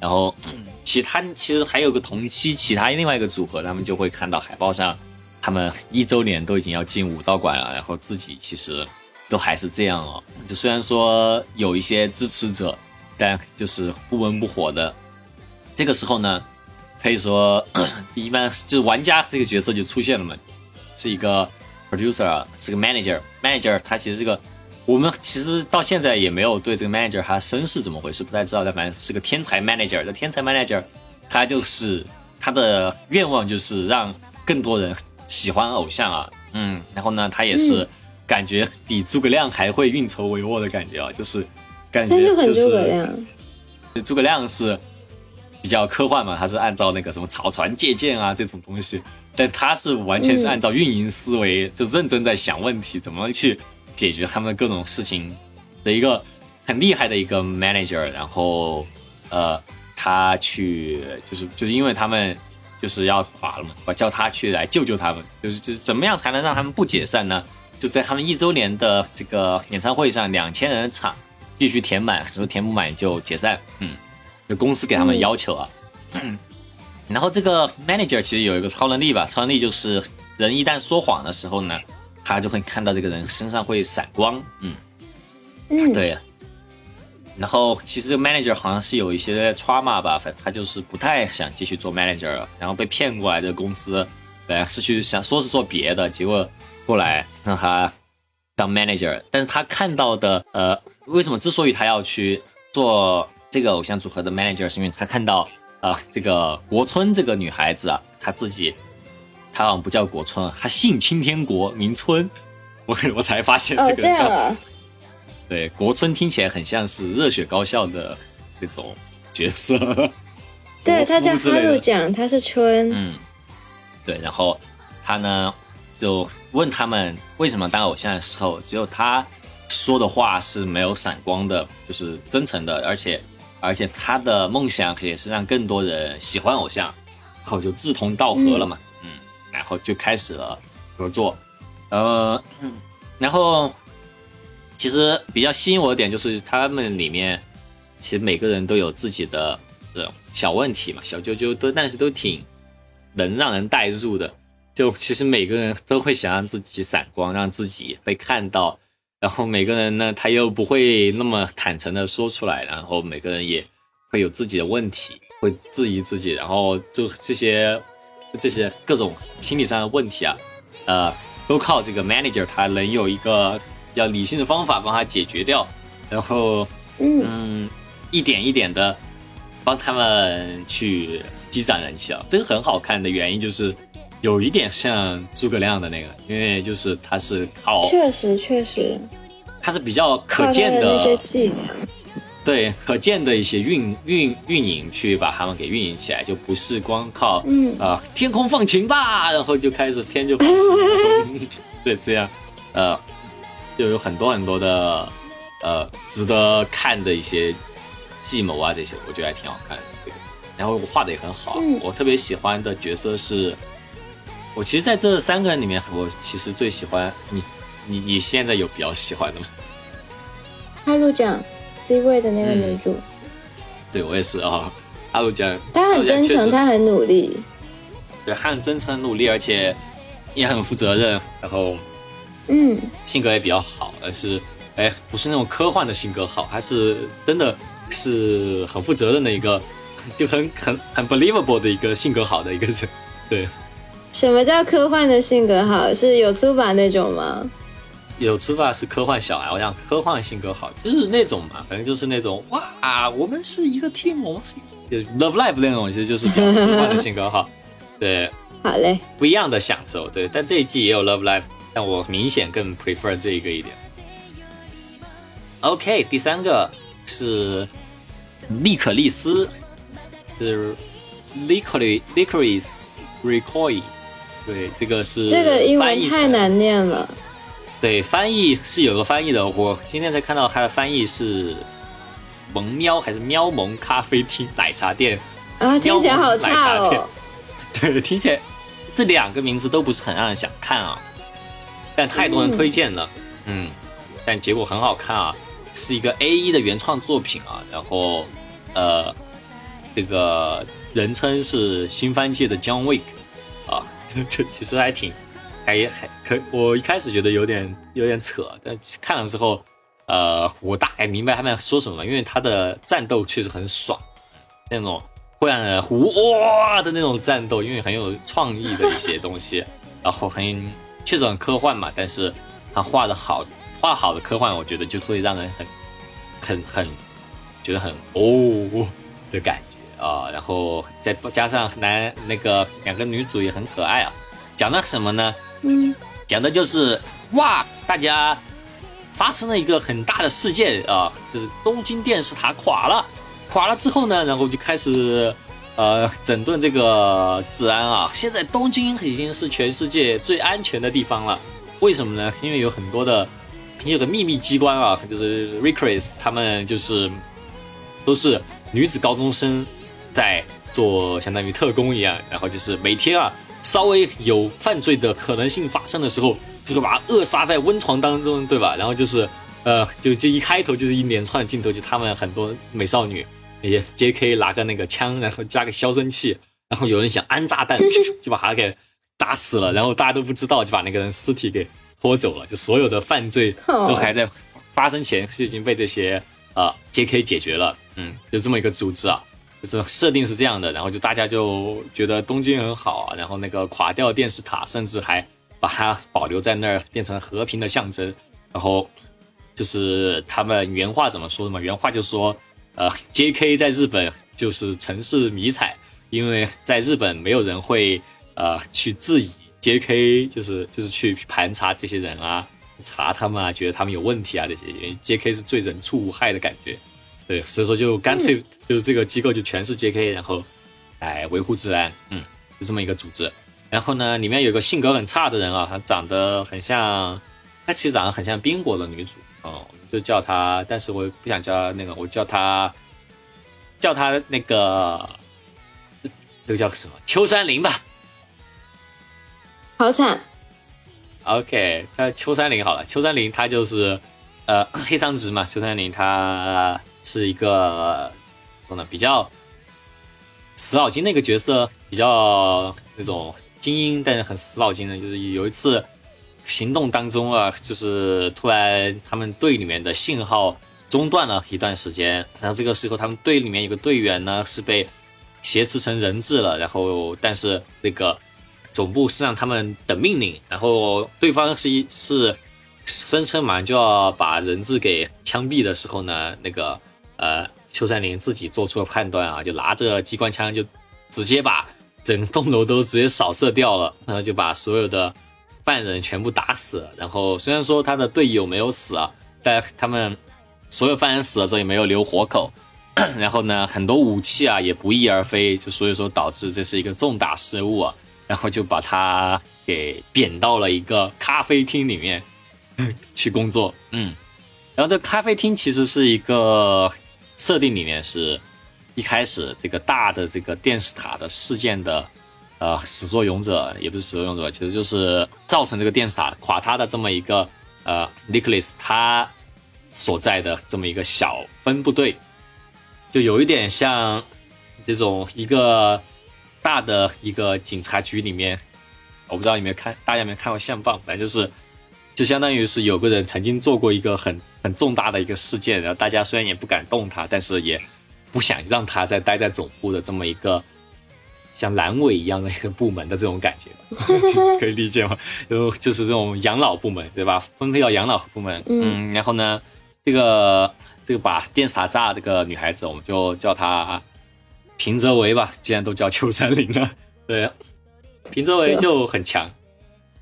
然后其他其实还有个同期其他另外一个组合，他们就会看到海报上，他们一周年都已经要进武道馆了，然后自己其实都还是这样哦。就虽然说有一些支持者，但就是不温不火的。这个时候呢，可以说 一般就是玩家这个角色就出现了嘛，是一个 producer，是个 manager，manager 他其实这个。我们其实到现在也没有对这个 manager 他身世怎么回事不太知道，但反正是个天才 manager。这天才 manager 他就是他的愿望就是让更多人喜欢偶像啊，嗯，然后呢，他也是感觉比诸葛亮还会运筹帷幄的感觉啊，就是感觉就是诸葛亮是比较科幻嘛，他是按照那个什么草船借箭啊这种东西，但他是完全是按照运营思维，就认真在想问题，怎么去解决他们各种事情的一个很厉害的一个 manager，然后呃，他去就是就是因为他们就是要垮了嘛，我叫他去来救救他们，就是就是怎么样才能让他们不解散呢？就在他们一周年的这个演唱会上，两千人场必须填满，如果填不满就解散。嗯，就公司给他们要求啊。然后这个 manager 其实有一个超能力吧，超能力就是人一旦说谎的时候呢，他就会看到这个人身上会闪光。嗯，嗯，对。然后其实这个 manager 好像是有一些 trauma 吧，反正他就是不太想继续做 manager 了，然后被骗过来的公司，本来是去想说是做别的，结果过来让他当 manager，但是他看到的呃，为什么之所以他要去做这个偶像组合的 manager，是因为他看到啊、呃这个国春这个女孩子啊，她自己她好像不叫国春啊，她姓青天国，名春，我我才发现哦这个人叫这样啊，对，国春听起来很像是热血高校的这种角色，对他叫哈鲁奖，他是春，嗯，对，然后他呢就问他们为什么当偶像的时候，只有他说的话是没有闪光的，就是真诚的，而且而且他的梦想也是让更多人喜欢偶像，然后就志同道合了嘛，嗯然后就开始了合作，呃，然后其实比较吸引我的点就是他们里面其实每个人都有自己的这种小问题嘛，小啾啾都，但是都挺能让人带入的。就其实每个人都会想让自己闪光，让自己被看到，然后每个人呢，他又不会那么坦诚的说出来，然后每个人也会有自己的问题，会质疑自己，然后就这些这些各种心理上的问题啊，呃，都靠这个 manager 他能有一个比较理性的方法帮他解决掉。然后嗯，嗯，一点一点的帮他们去积攒人气啊。这个很好看的原因就是有一点像诸葛亮的那个，因为就是他是靠确实确实，他是比较可见的那些伎俩，对可见的一些运运运营去把他们给运营起来，就不是光靠嗯啊、天空放晴吧，然后就开始天就放晴，对这样呃就有很多很多的呃值得看的一些计谋啊这些，我觉得还挺好看的。对，然后画的也很好，嗯我特别喜欢的角色是，我其实在这三个人里面，我其实最喜欢你你你现在有比较喜欢的吗？哈路奖 C 位的那个女主，对我也是啊，阿鲁江，她很真诚，她很努力，对，她很真诚努力，而且也很负责任，然后嗯，性格也比较好，而是哎不是那种科幻的性格好，还是真的是很负责任的一个，就很很很 believable 的一个性格好的一个人，对，什么叫科幻的性格好？是有粗版那种吗？有出发是科幻小孩，我想科幻性格好，就是那种嘛，反正就是那种哇，我们是一个 team，我们是就 love life 那种，其实就是比较科幻的性格好，对。好嘞，不一样的享受，对。但这一季也有 Love Life，但我明显更 prefer 这一个一点。OK，第三个是利可利斯，是 licorice licorice recoil，对，这个是这个英文太难念了。对，翻译是有个翻译的，我今天才看到它的翻译是萌喵还是喵萌咖啡厅奶茶店，啊，听起来好奶差茶店。哦。对，听起来这两个名字都不是很让人想看啊，但太多人推荐了，嗯，但结果很好看啊，是一个 A 一的原创作品啊，然后呃，这个人称是新番界的 John Wick 啊，这其实还挺还还可，我一开始觉得有点有点扯，但看了之后，呃，我大概明白他们在说什么，因为他的战斗确实很爽，那种会让人哇的那种战斗，因为很有创意的一些东西，然后很确实很科幻嘛，但是他画的好，画好的科幻，我觉得就会让人很很很觉得很哦的感觉啊，然后再加上男那个两个女主也很可爱啊，讲的什么呢？嗯，讲的就是哇，大家发生了一个很大的事件啊，就是东京电视塔垮了，垮了之后呢，然后就开始呃整顿这个治安啊。现在东京已经是全世界最安全的地方了，为什么呢？因为有很多的有个秘密机关啊，就是 Recris 他们就是都是女子高中生在做相当于特工一样，然后就是每天啊稍微有犯罪的可能性发生的时候，就会把他扼杀在温床当中，对吧？然后就是呃，就就一开头就是一连串的镜头，就他们很多美少女那些 J.K. 拿个那个枪，然后加个消声器，然后有人想安炸弹，就把他给打死了，然后大家都不知道，就把那个人尸体给拖走了，就所有的犯罪都还在发生前就已经被这些呃 J.K. 解决了，嗯，就这么一个组织啊。就是设定是这样的，然后就大家就觉得东京很好，然后那个垮掉电视塔，甚至还把它保留在那儿，变成和平的象征。然后就是他们原话怎么说的嘛？原话就说，呃，J.K. 在日本就是城市迷彩，因为在日本没有人会呃去质疑 J.K. 就是就是去盘查这些人啊，查他们啊，觉得他们有问题啊这些，因为 J.K. 是最人畜无害的感觉。对，所以说就干脆就是这个机构就全是 J.K.，然后来维护治安，嗯，就这么一个组织。然后呢，里面有个性格很差的人啊，他长得很像，他其实长得很像冰果的女主哦，就叫她，但是我不想叫她那个，我叫她叫她那个那个叫什么秋山绫吧。好惨，OK，叫秋山绫好了。秋山绫她就是呃黑长直嘛，秋山绫她是一个怎么说呢，比较死脑筋的一个角色，比较那种精英，但是很死脑筋的。就是有一次行动当中啊，就是突然他们队里面的信号中断了一段时间，然后这个时候他们队里面有个队员呢是被挟持成人质了，然后但是那个总部是让他们等命令，然后对方是一是声称马上就要把人质给枪毙的时候呢，那个呃邱山林自己做出了判断啊，就拿着机关枪就直接把整栋楼都直接扫射掉了，然后就把所有的犯人全部打死。然后虽然说他的队友没有死啊，但他们所有犯人死了之后也没有留活口。然后呢，很多武器啊也不翼而飞，就所以说导致这是一个重大失误啊。然后就把他给贬到了一个咖啡厅里面去工作。嗯，然后这咖啡厅其实是一个设定里面是一开始这个大的这个电视塔的事件的呃始作俑者，也不是始作俑者，其实就是造成这个电视塔垮塌的这么一个呃 Nicholas 他所在的这么一个小分部队。就有一点像这种一个大的一个警察局里面，我不知道你们看大家有没有看过相棒，反正就是就相当于是有个人曾经做过一个很很重大的一个事件，然后大家虽然也不敢动他，但是也不想让他再待在总部的这么一个像阑尾一样的一个部门的这种感觉吧，可以理解吗？就就是这种养老部门对吧？分配到养老部门，嗯，然后呢，这个。这个把电视塔炸这个女孩子，我们就叫她平泽唯吧。既然都叫秋山林了，对，平泽唯就很强，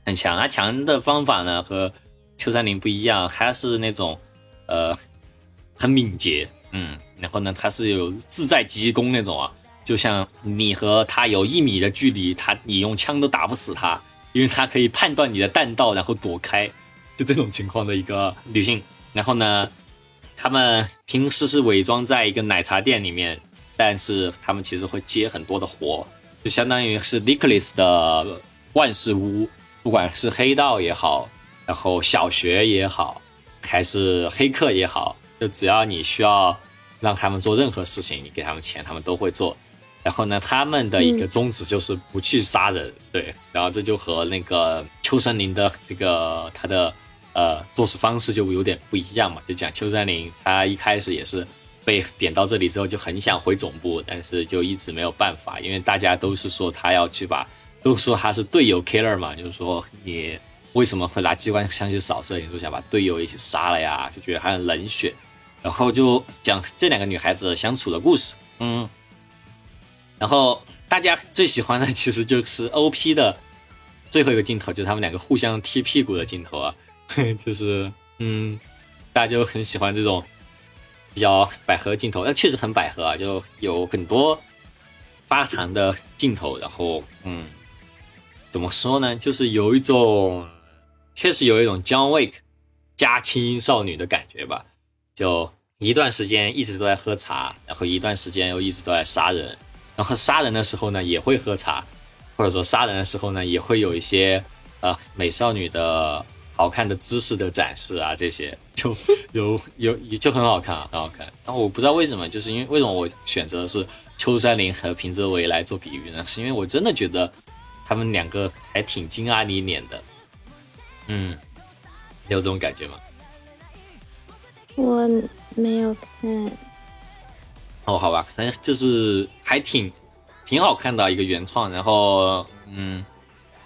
很强。他强的方法呢和秋山林不一样，他是那种呃很敏捷，嗯，然后呢他是有自在急攻那种啊，就像你和他有一米的距离，他你用枪都打不死他，因为他可以判断你的弹道，然后躲开，就这种情况的一个女性。然后呢？他们平时是伪装在一个奶茶店里面，但是他们其实会接很多的活，就相当于是 Nicholas 的万事屋，不管是黑道也好，然后小学也好，还是黑客也好，就只要你需要让他们做任何事情，你给他们钱，他们都会做。然后呢，他们的一个宗旨就是不去杀人，对。然后这就和那个秋森林的这个他的。呃，做事方式就有点不一样嘛，就讲邱森林，他一开始也是被点到这里之后就很想回总部，但是就一直没有办法，因为大家都是说他要去把，都说他是队友 killer 嘛，就是说你为什么会拿机关枪去扫射？你说想把队友一起杀了呀？就觉得他很冷血，然后就讲这两个女孩子相处的故事，嗯，然后大家最喜欢的其实就是 OP 的最后一个镜头，就是他们两个互相踢屁股的镜头啊。就是，嗯，大家就很喜欢这种比较百合镜头，那确实很百合啊，就有很多发糖的镜头，然后，嗯，怎么说呢？就是有一种，确实有一种 John Wick 加轻音少女的感觉吧。就一段时间一直都在喝茶，然后一段时间又一直都在杀人，然后杀人的时候呢也会喝茶，或者说杀人的时候呢也会有一些呃美少女的。好看的姿势的展示啊，这些 就有有就很好看啊，很好看。但我不知道为什么，就是因为为什么我选择是秋山林和平泽唯来做比喻呢？是因为我真的觉得他们两个还挺金阿尼脸的。嗯，有这种感觉吗？我没有看。哦，好吧，反正就是还挺挺好看的一个原创。然后，嗯，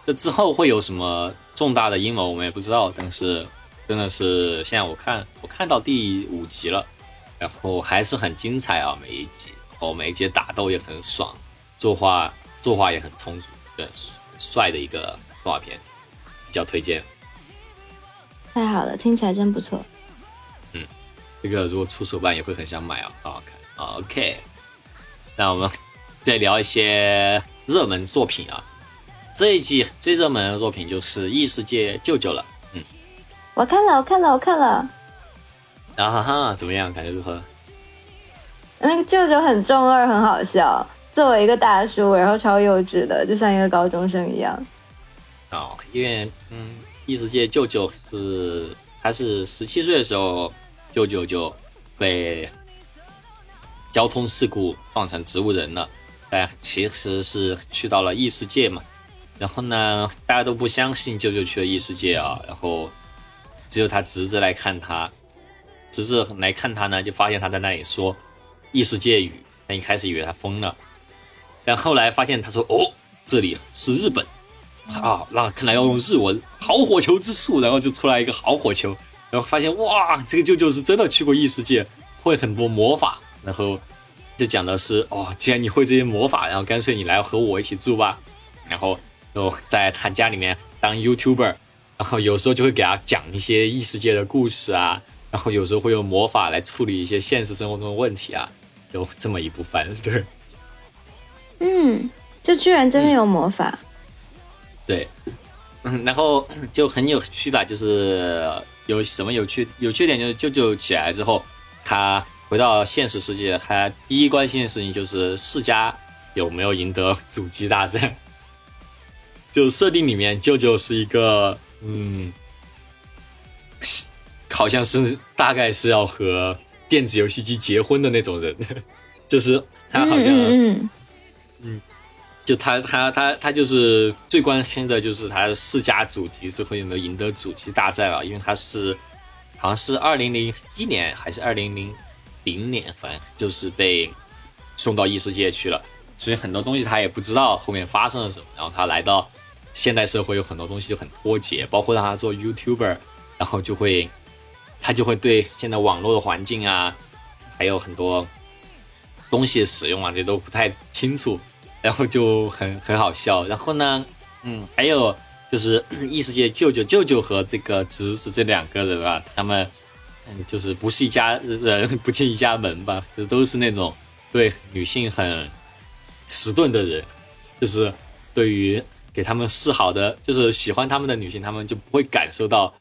这之后会有什么？重大的阴谋我们也不知道，但是真的是现在我看我看到第五集了，然后还是很精彩啊，每一集，然后每一集打斗也很爽，作画作画也很充足，对，帅的一个动画片，比较推荐。太好了，听起来真不错。嗯，这个如果出手办也会很想买啊，很好看。OK，那我们 再聊一些热门作品啊。这一季最热门的作品就是《异世界舅舅》了，嗯，我看了，我看了，我看了，啊哈哈，怎么样？感觉如何？那个舅舅很中二，很好笑，作为一个大叔，然后超幼稚的，就像一个高中生一样。哦，因为嗯，《异世界舅舅》是他是十七岁的时候，舅舅就被交通事故撞成植物人了，但其实是去到了异世界嘛。然后呢，大家都不相信舅舅去了异世界啊，然后只有他侄子来看他，侄子来看他呢，就发现他在那里说异世界语，他一开始以为他疯了，但后来发现他说哦，这里是日本。啊，那看来要用日文好火球之术，然后就出来一个好火球，然后发现哇，这个舅舅是真的去过异世界，会很多魔法，然后就讲的是哦，既然你会这些魔法，然后干脆你来和我一起住吧。然后就在他家里面当 YouTuber，然后有时候就会给他讲一些异世界的故事啊，然后有时候会用魔法来处理一些现实生活中的问题啊，就这么一部分，对嗯，就居然真的有魔法，对。嗯，然后就很有趣吧，就是有什么有趣有趣点，就是舅舅起来之后，他回到现实世界，他第一关心的事情就是世家有没有赢得主机大战。就设定里面，舅舅是一个，嗯，好像是大概是要和电子游戏机结婚的那种人，就是他好像，嗯嗯就他他他他就是最关心的就是他世家主机最后有没有赢得主机大战了，因为他是好像是二零零一年还是二零零零年，反正就是被送到异世界去了，所以很多东西他也不知道后面发生了什么，然后他来到现代社会有很多东西就很脱节，包括让他做 YouTuber，然后就会他就会对现在网络的环境啊，还有很多东西使用啊，这都不太清楚，然后就很很好笑。然后呢，嗯，还有就是 异世界舅舅舅舅和这个侄子这两个人啊，他们嗯就是不是一家人 不进一家门吧，就都是那种对女性很迟钝的人，就是对于给他们示好的，就是喜欢他们的女性，他们就不会感受到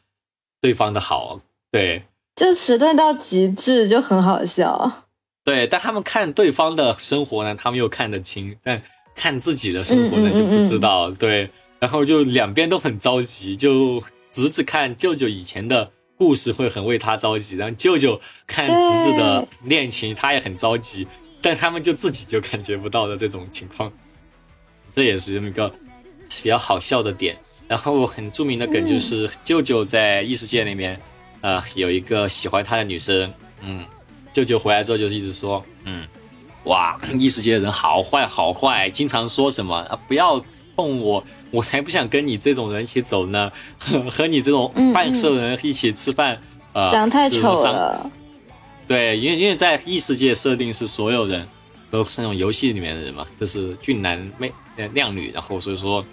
对方的好，对。就迟钝到极致，就很好笑。对，但他们看对方的生活呢，他们又看得清，但看自己的生活呢就不知道。对，然后就两边都很着急，就侄子看舅舅以前的故事会很为他着急，然后舅舅看侄子的恋情，他也很着急，但他们就自己就感觉不到的这种情况，这也是这么一个比较好笑的点。然后很著名的梗就是舅舅在异世界那边，呃，有一个喜欢他的女生，嗯，舅舅回来之后就一直说，嗯，哇，异世界的人好坏好坏，经常说什么啊，不要碰我，我才不想跟你这种人一起走呢，和 和你这种嗯半兽人一起吃饭，呃，长太丑了，对，因为因为在异世界设定是所有人都是那种游戏里面的人嘛，都是俊男美呃靓女，然后所以说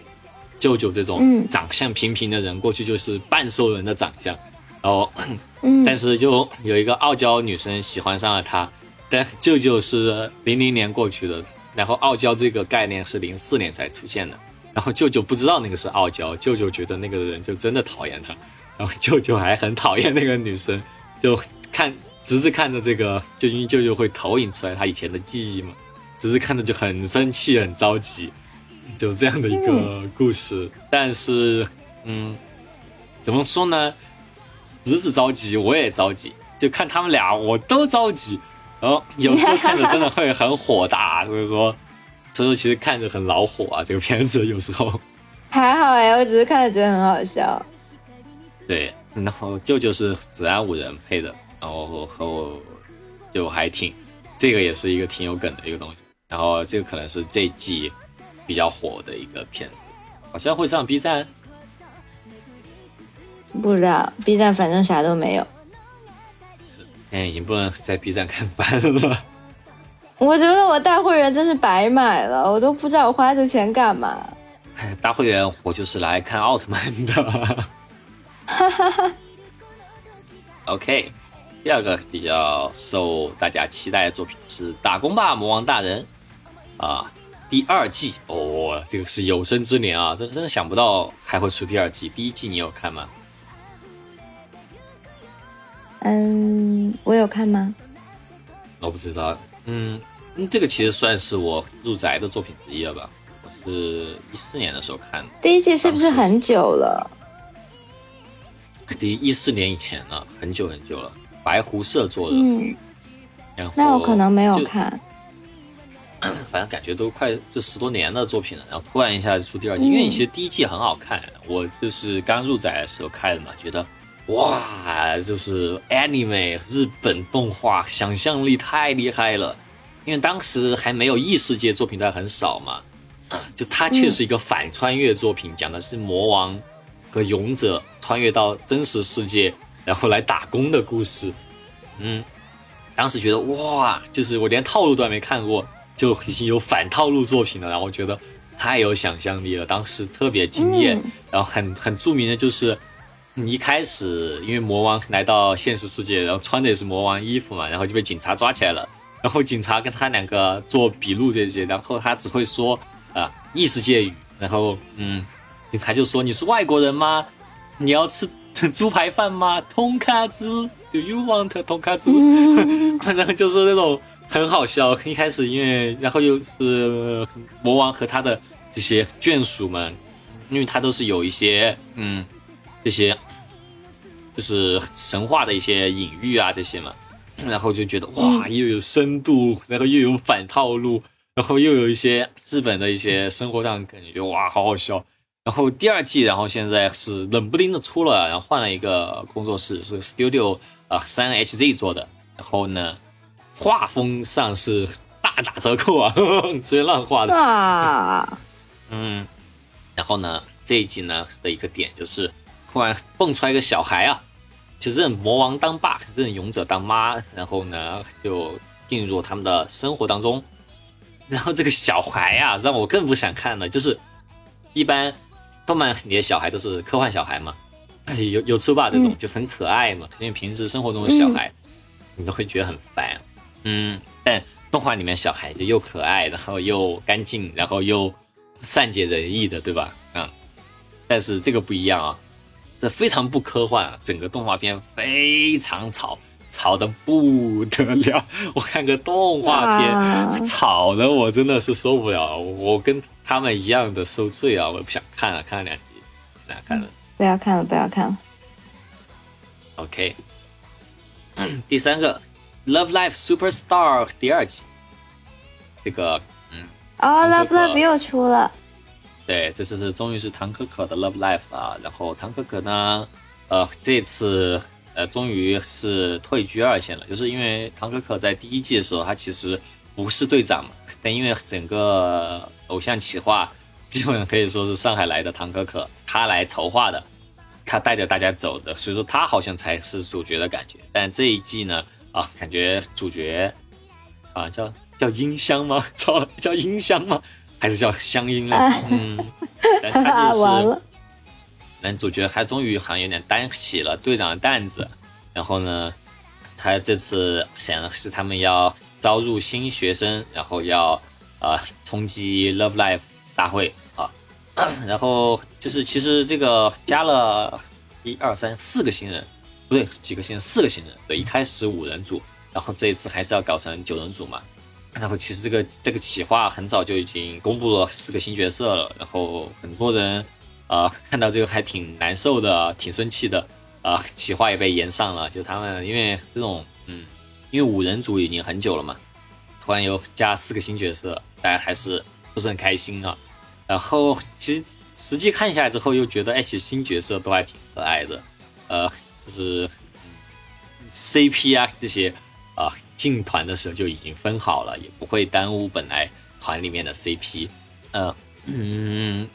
舅舅这种嗯。长相平平的人，过去就是半兽人的长相，然后嗯，但是就有一个傲娇女生喜欢上了他，但舅舅是零零年过去的，然后傲娇这个概念是零四年才出现的，然后舅舅不知道那个是傲娇，舅舅觉得那个人就真的讨厌他，然后舅舅还很讨厌那个女生，就看侄子看着这个，就因为舅舅会投影出来他以前的记忆嘛，侄子看着就很生气很着急，就这样的一个故事，但是嗯，怎么说呢？侄子着急，我也着急，就看他们俩，我都着急。然后有时候看着真的会很火大，所以说，所以说其实看着很恼火啊。这个片子有时候，还好哎，我只是看着觉得很好笑。对，然后舅舅是子安五人配的，然后和我就还挺，这个也是一个挺有梗的一个东西。然后这个可能是这季比较火的一个片子，好像会上 B 站。不知道 B 站反正啥都没有。现在已经不能在 B 站看番了。我觉得我大会员真是白买了，我都不知道我花这钱干嘛。大会员我就是来看奥特曼的。哈哈哈 OK，第二个比较受大家期待的作品是《打工吧魔王大人》啊，第二季哦，这个是有生之年啊，这真的想不到还会出第二季。第一季你有看吗？嗯，我有看吗？我不知道，嗯，嗯这个其实算是我入宅的作品之一了吧？我是一四年的时候看的。第一季是不是很久了？第一四年以前了，很久很久了，白狐社做的，嗯，然后那我可能没有看。反正感觉都快就十多年的作品了，然后突然一下就出第二季，嗯因为你其实第一季很好看，我就是刚入宅的时候看的嘛，觉得哇，就是 anime 日本动画想象力太厉害了，因为当时还没有异世界作品，都还很少嘛，就它却是一个反穿越作品，讲的是魔王和勇者穿越到真实世界，然后来打工的故事，嗯。当时觉得哇，就是我连套路都还没看过，就已经有反套路作品了，然后我觉得太有想象力了，当时特别惊艳。然后很很著名的就是，你一开始因为魔王来到现实世界，然后穿的也是魔王衣服嘛，然后就被警察抓起来了。然后警察跟他两个做笔录这些，然后他只会说啊、异世界语，然后嗯，警察就说你是外国人吗？你要吃猪排饭吗？通卡兹，Do you want 通卡兹？然后就是那种很好笑。一开始因为然后又是呃魔王和他的这些眷属们，因为他都是有一些嗯这些就是神话的一些隐喻啊这些嘛，然后就觉得哇又有深度，然后又有反套路，然后又有一些日本的一些生活上感觉哇好好笑。然后第二季，然后现在是冷不丁的出了，然后换了一个工作室，是 Studio 啊三 HZ 做的。然后呢，画风上是大打折扣啊，直接乱画的。啊，嗯，然后呢，这一季呢的一个点就是，突然蹦出来一个小孩啊，就认魔王当爸，认勇者当妈，然后呢就进入他们的生活当中。然后这个小孩啊，让我更不想看了，就是一般动漫里的小孩都是科幻小孩嘛，哎有有出霸这种、就很可爱嘛，因为平时生活中的小孩、你都会觉得很烦，嗯，但动画里面小孩就又可爱，然后又干净，然后又善解人意的，对吧？嗯，但是这个不一样啊，这非常不科幻啊，整个动画片非常吵，吵得不得了。我看个动画片，吵的我真的是受不了，我跟他们一样的受罪啊，我也不想看了，看了两集，不想看了。不要看了，不要看了。OK，第三个《Love Life Superstar》第二集，这个嗯哦唐，Love Love 又出了，对，这次是终于是唐可可的 Love Life 了。然后唐可可呢，呃，这次呃终于是退居二线了，就是因为唐可可在第一季的时候，她其实不是队长嘛，但因为整个偶像企划基本可以说是上海来的唐可可，她来筹划的，她带着大家走的，所以说她好像才是主角的感觉。但这一季呢，啊，感觉主角啊叫叫音箱吗？叫叫音箱吗？还是叫乡音嘞？嗯，但他就是 完了，男主角他终于好像有点担起了队长的担子，然后呢，他这次想的是他们要招入新学生，然后要呃冲击 Love Life 大会。啊，然后就是其实这个加了一二三四个新人，不对，几个新人，四个新人，对，一开始五人组，然后这一次还是要搞成九人组嘛。然后其实这个这个企划很早就已经公布了四个新角色了，然后很多人呃看到这个还挺难受的，挺生气的，呃，企划也被延上了，就他们因为这种嗯，因为五人组已经很久了嘛，突然又加四个新角色，大家还是不是很开心啊。然后其实实际看下来之后，又觉得哎，其实新角色都还挺可爱的，呃，就是、嗯、CP 啊这些啊。进团的时候就已经分好了，也不会耽误本来团里面的 CP。呃、嗯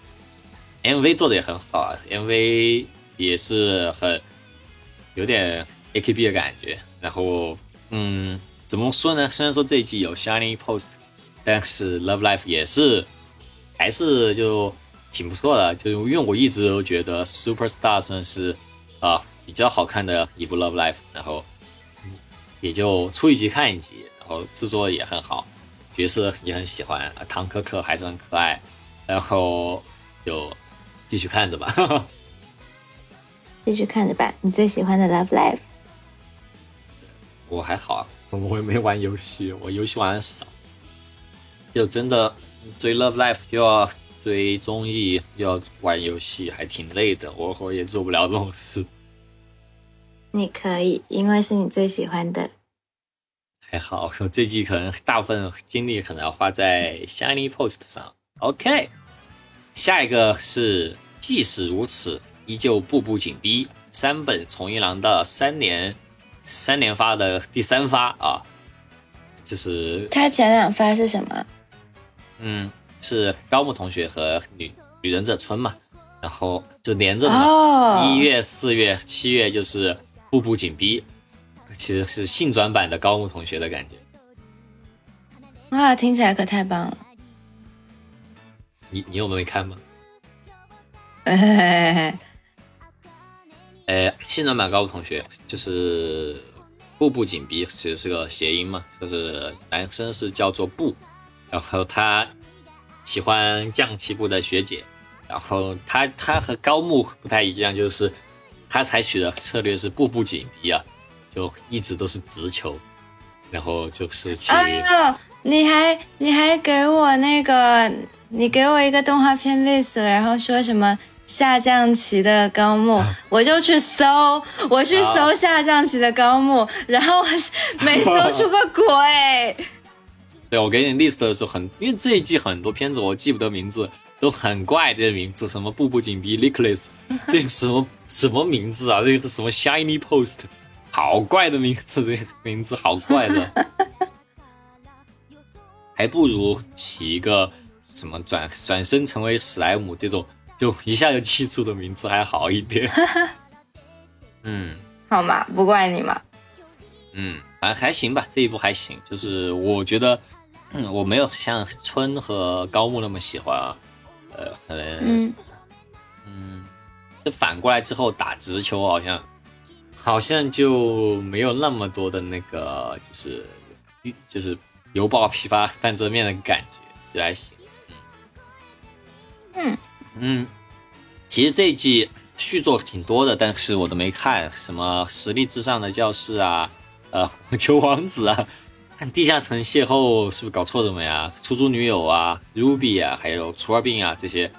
，MV 做的也很好啊，MV 也是很有点 AKB 的感觉。然后，嗯，怎么说呢？虽然说这一季有 Shining Post，但是 Love Life 也是还是就挺不错的。就因为我一直都觉得 Superstar 算是啊、比较好看的一部 Love Life，然后。也就出一集看一集，然后制作也很好，角色也很喜欢，唐可可还是很可爱，然后就继续看着吧。继续看着吧。你最喜欢的 Love Life？我还好啊，我也没玩游戏，我游戏玩的少，就真的追 Love Life 又要追综艺，又要玩游戏，还挺累的，我我也做不了这种事。你可以，因为是你最喜欢的。还好，我这季可能大部分精力可能要花在 Shiny Post 上。OK，下一个是即使如此，依旧步步紧逼。三本重一郎的三连三连发的第三发啊，就是他前两发是什么？嗯，是高木同学和女女忍者村嘛，然后就连着的嘛。哦，一月、四月、七月就是步步紧逼，其实是性转版的高木同学的感觉。哇，听起来可太棒了！你你有没看吗？哎 嘿嘿嘿呃，性转版高木同学就是步步紧逼，其实是个谐音嘛，就是男生是叫做步，然后他喜欢降七步的学姐，然后他他和高木不太一样，就是他采取的策略是步步紧逼啊，就一直都是直球，然后就是去。哎呦，你还你还给我那个，你给我一个动画片 list，然后说什么下降棋的高木，我就去搜，我去搜下降棋的高木，然后我 没搜出个鬼。对，我给你 list 的时候很，因为这一季很多片子我记不得名字，都很怪这些名字，什么步步紧逼 Lickless，这什么什么名字啊？这个是什么 Shiny Post，好怪的名字，这个名字好怪的，还不如起一个什么转转身成为史莱姆这种，就一下就记住的名字还好一点。嗯。好嘛，不怪你嘛。嗯，反正还行吧，这一部还行。就是我觉得，嗯，我没有像春和高木那么喜欢啊。呃，可能，嗯，嗯，这反过来之后打直球好像，好像就没有那么多的那个，就是，就是犹抱琵琶半遮面的感觉，就还行。嗯嗯，其实这一季续作挺多的，但是我都没看，什么实力至上的教室啊，呃，球王子啊，看地下城邂逅是不是搞错什么呀？出租女友啊，Ruby 啊，还有除二病啊，这些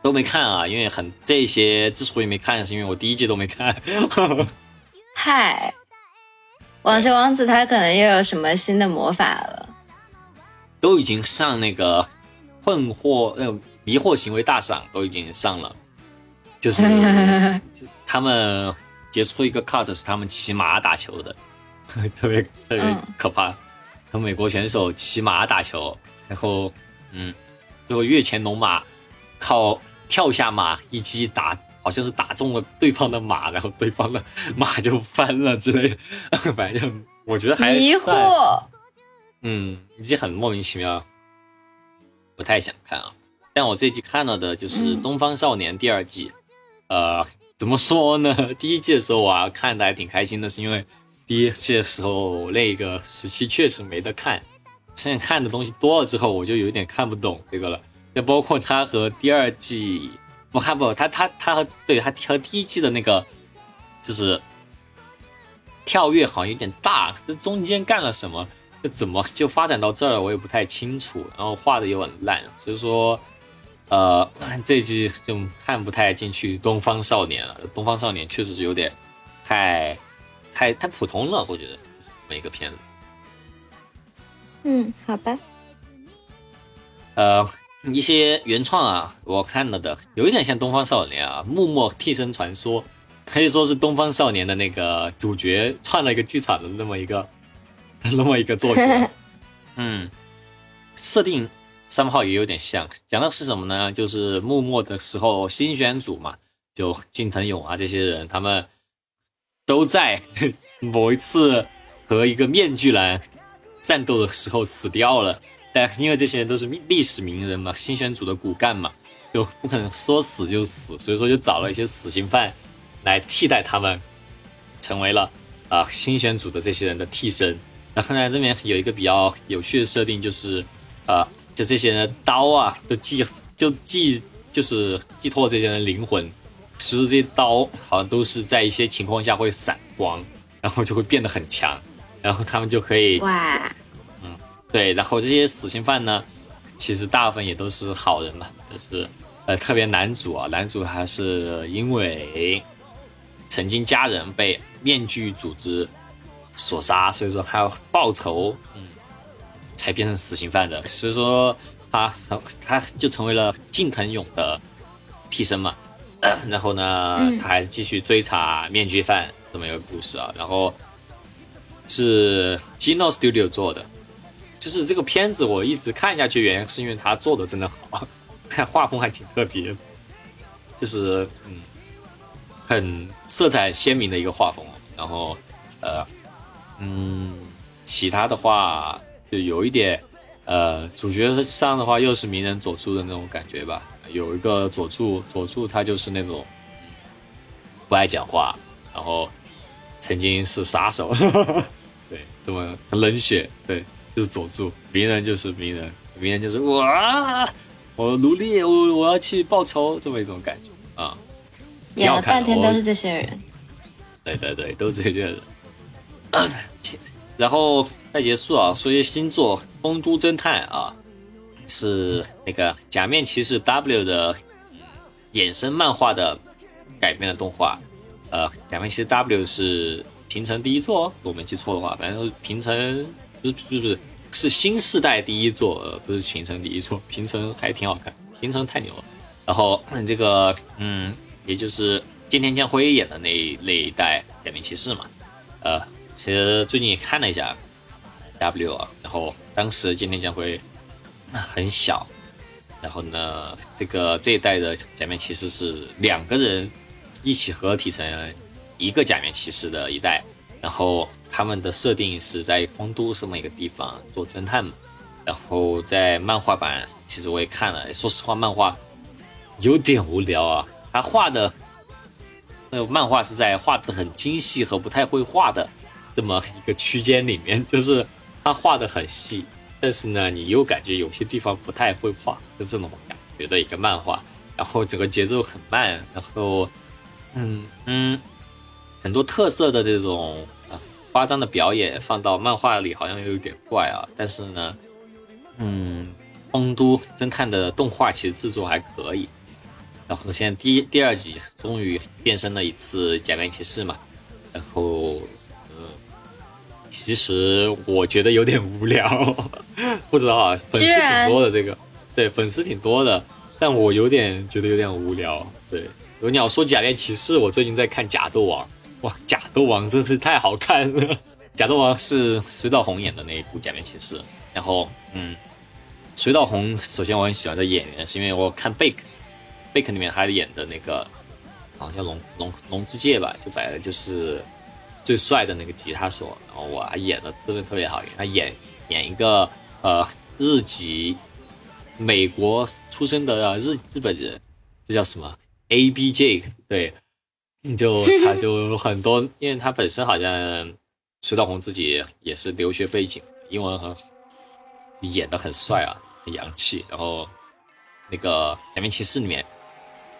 都没看啊，因为很这些之所以没看，是因为我第一季都没看。嗨，网球王子他可能又有什么新的魔法了？都已经上那个困惑那个迷惑行为大赏都已经上了，就是 他们结出一个 cut 是他们骑马打球的，特别特别嗯可怕。和美国选手骑马打球，然后嗯，最后跃前龙马靠跳下马一击打，好像是打中了对方的马，然后对方的 马就翻了之类的，反正我觉得还迷惑，嗯，已经很莫名其妙，不太想看啊。但我这季看到的就是《嗯东方少年》第二季，呃，怎么说呢？第一季的时候我啊看的还挺开心的，是因为第一季的时候那个时期确实没得看，现在看的东西多了之后，我就有点看不懂这个了。就包括他和第二季，不看不，他他他和对他和第一季的那个就是跳跃好像有点大，这中间干了什么？这怎么就发展到这儿了，我也不太清楚。然后画的又很烂，所以说，呃，这集就看不太进去《东方少年》了。《东方少年》确实是有点太太太普通了，我觉得这么一个片子。嗯，好吧，呃，一些原创啊，我看了的有一点像《东方少年》啊，《木墨替身传说》可以说是《东方少年》的那个主角串了一个剧场的那么一个那么一个作品。嗯，设定三号也有点像，讲的是什么呢？就是幕末的时候新选组嘛，就近藤勇啊这些人，他们都在 某一次和一个面具男战斗的时候死掉了。但因为这些人都是历史名人嘛，新选组的骨干嘛，就不可能说死就死，所以说就找了一些死刑犯来替代他们，成为了啊、新选组的这些人的替身。那后来，这边有一个比较有趣的设定，就是呃，就这些人的刀啊，都寄就寄就是寄托了这些人的灵魂，使得这些刀好像都是在一些情况下会闪光，然后就会变得很强，然后他们就可以哇，嗯对，然后这些死刑犯呢，其实大部分也都是好人嘛，就是呃，特别男主啊，男主还是因为曾经家人被面具组织所杀，所以说他要报仇，嗯，才变成死刑犯的，所以说他他就成为了近藤勇的替身嘛。然后呢，嗯他还是继续追查面具犯这么一个故事啊。然后是 Gino Studio 做的，就是这个片子我一直看下去，原因是因为他做的真的好，看 画风还挺特别，就是嗯，很色彩鲜明的一个画风。然后呃，嗯，其他的话就有一点，呃，主角上的话又是鸣人佐助的那种感觉吧。有一个佐助，佐助他就是那种嗯不爱讲话，然后曾经是杀手，对，这么冷血，对，就是佐助。鸣人就是鸣人，鸣人就是哇，我努力，我我要去报仇，这么一种感觉啊。演了半天都是这些人。对对对，都是这些人。然后再结束啊，说一些星座，《丰都侦探》啊，是那个假面骑士 W 的衍生漫画的改编的动画。呃，假面骑士 W 是平成第一作，我没记错的话，反正平成不是不是不是是新世代第一作，不是平成第一作，平成还挺好看，平成太牛了。然后这个嗯，也就是菅田将辉演的那一那一代假面骑士嘛，呃，其实最近也看了一下 W 啊，然后当时菅田将辉很小，然后呢，这个这一代的假面骑士是两个人一起合体成一个假面骑士的一代，然后他们的设定是在丰都这么一个地方做侦探嘛，然后在漫画版其实我也看了，说实话漫画有点无聊啊，他画的那个漫画是在画的很精细和不太会画的这么一个区间里面，就是他画的很细，但是呢，你又感觉有些地方不太会画，就这种感觉的一个漫画。然后整个节奏很慢，然后嗯嗯，很多特色的这种啊夸张的表演放到漫画里好像又有点怪啊。但是呢，嗯，丰都侦探的动画其实制作还可以。然后现在第一第二集终于变身了一次假面骑士嘛，然后，其实我觉得有点无聊，不知道啊，粉丝挺多的这个，对粉丝挺多的，但我有点觉得有点无聊。对，如果你要说假面骑士，我最近在看假斗王，哇，假斗王真是太好看了。假斗王是水岛宏演的那一部假面骑士，然后嗯，水岛宏首先我很喜欢的演员，是因为我看贝克。贝克里面他演的那个好像叫龙龙龙之介吧，就反正就是最帅的那个吉他手，然后我还演的真的特别好，他演演一个呃日籍美国出生的日日本人，这叫什么 A B J 对，就他就很多，因为他本身好像水岛宏自己也是留学背景，英文很演的很帅啊，很洋气，然后那个假面骑士里面。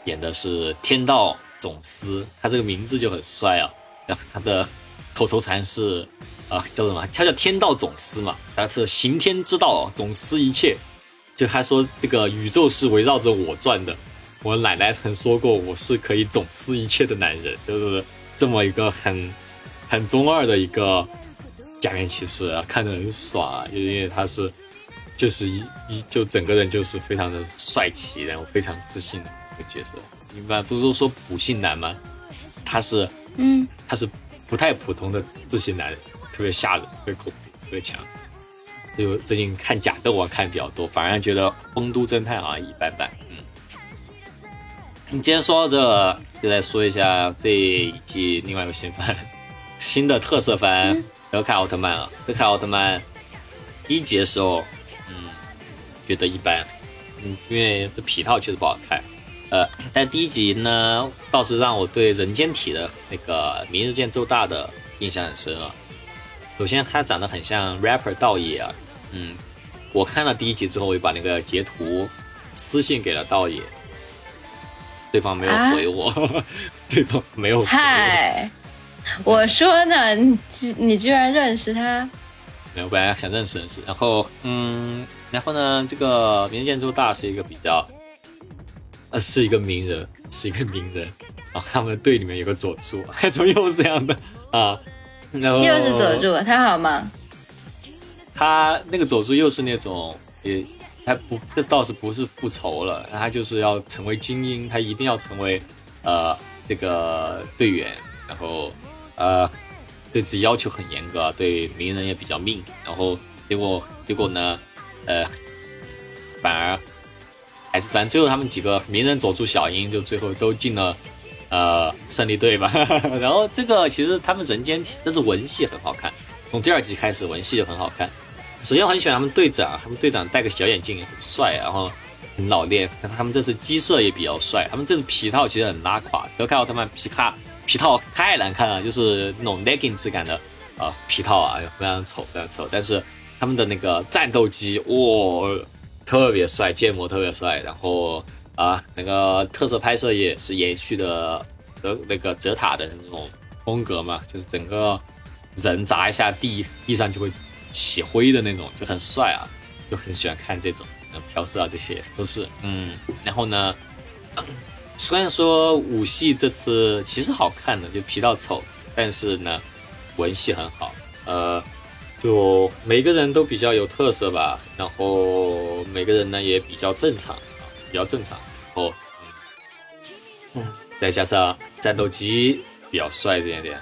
演的是天道总司，他这个名字就很帅啊。然后他的口头禅是啊、叫什么？他叫天道总司嘛，他是行天之道，总司一切。就他说这个宇宙是围绕着我转的。我奶奶曾说过，我是可以总司一切的男人，就是这么一个很很中二的一个假面骑士，看着很爽啊，就因为他是就是一一就整个人就是非常的帅气，然后非常自信的。一个角色，一般不是都说普信男吗？他是嗯，他是不太普通的自信男，特别吓人，特别恐怖，特别强。就最近看假斗王看比较多，反而觉得丰都侦探好像一般般。嗯，你今天说到这，就再说一下这一季另外一个新番，新的特色番《德凯奥特曼》啊，《德凯奥特曼》一集的时候，嗯，觉得一般，嗯，因为这皮套确实不好看。呃，但第一集呢，倒是让我对人间体的那个明日见周大的印象很深啊。首先，他长得很像 rapper 道爷啊，嗯，我看了第一集之后，我就把那个截图私信给了道爷，对方没有回我，对方没有回我。嗨，我说呢，你你居然认识他？没有，本来想认识认识，然后嗯，然后呢，这个明日见周大是一个比较，呃，是一个名人，是一个名人，然后他们队里面有个佐助，怎么又是这样的啊？然后又是佐助，他好吗？他那个佐助又是那种，也他不，这倒是不是复仇了，他就是要成为精英，他一定要成为呃这个队员，然后呃对自己要求很严格，对名人也比较命，然后结果结果呢，呃反而还是反正最后他们几个鸣人、佐助、小樱就最后都进了。呃，胜利队吧，然后这个其实他们人间体，这是文戏很好看，从第二季开始文戏就很好看。首先我很喜欢他们队长，他们队长戴个小眼镜很帅，然后很老练。他们这次机设也比较帅，他们这次皮套其实很拉垮。德凯奥特曼皮卡皮套太难看了，就是那种 legging 质感的啊、皮套啊，非常丑，非常丑。但是他们的那个战斗机，哇、特别帅，建模特别帅。然后啊、那个特色拍摄也是延续的德那个泽塔的那种风格嘛，就是整个人砸一下地，地上就会起灰的那种，就很帅啊，就很喜欢看这种呃调色啊，这些都是嗯。然后呢，虽然说武戏这次其实好看的，就皮到丑，但是呢，文戏很好，呃，就每个人都比较有特色吧，然后每个人呢也比较正常，啊比较正常，然后嗯，再加上战斗机比较帅这一点，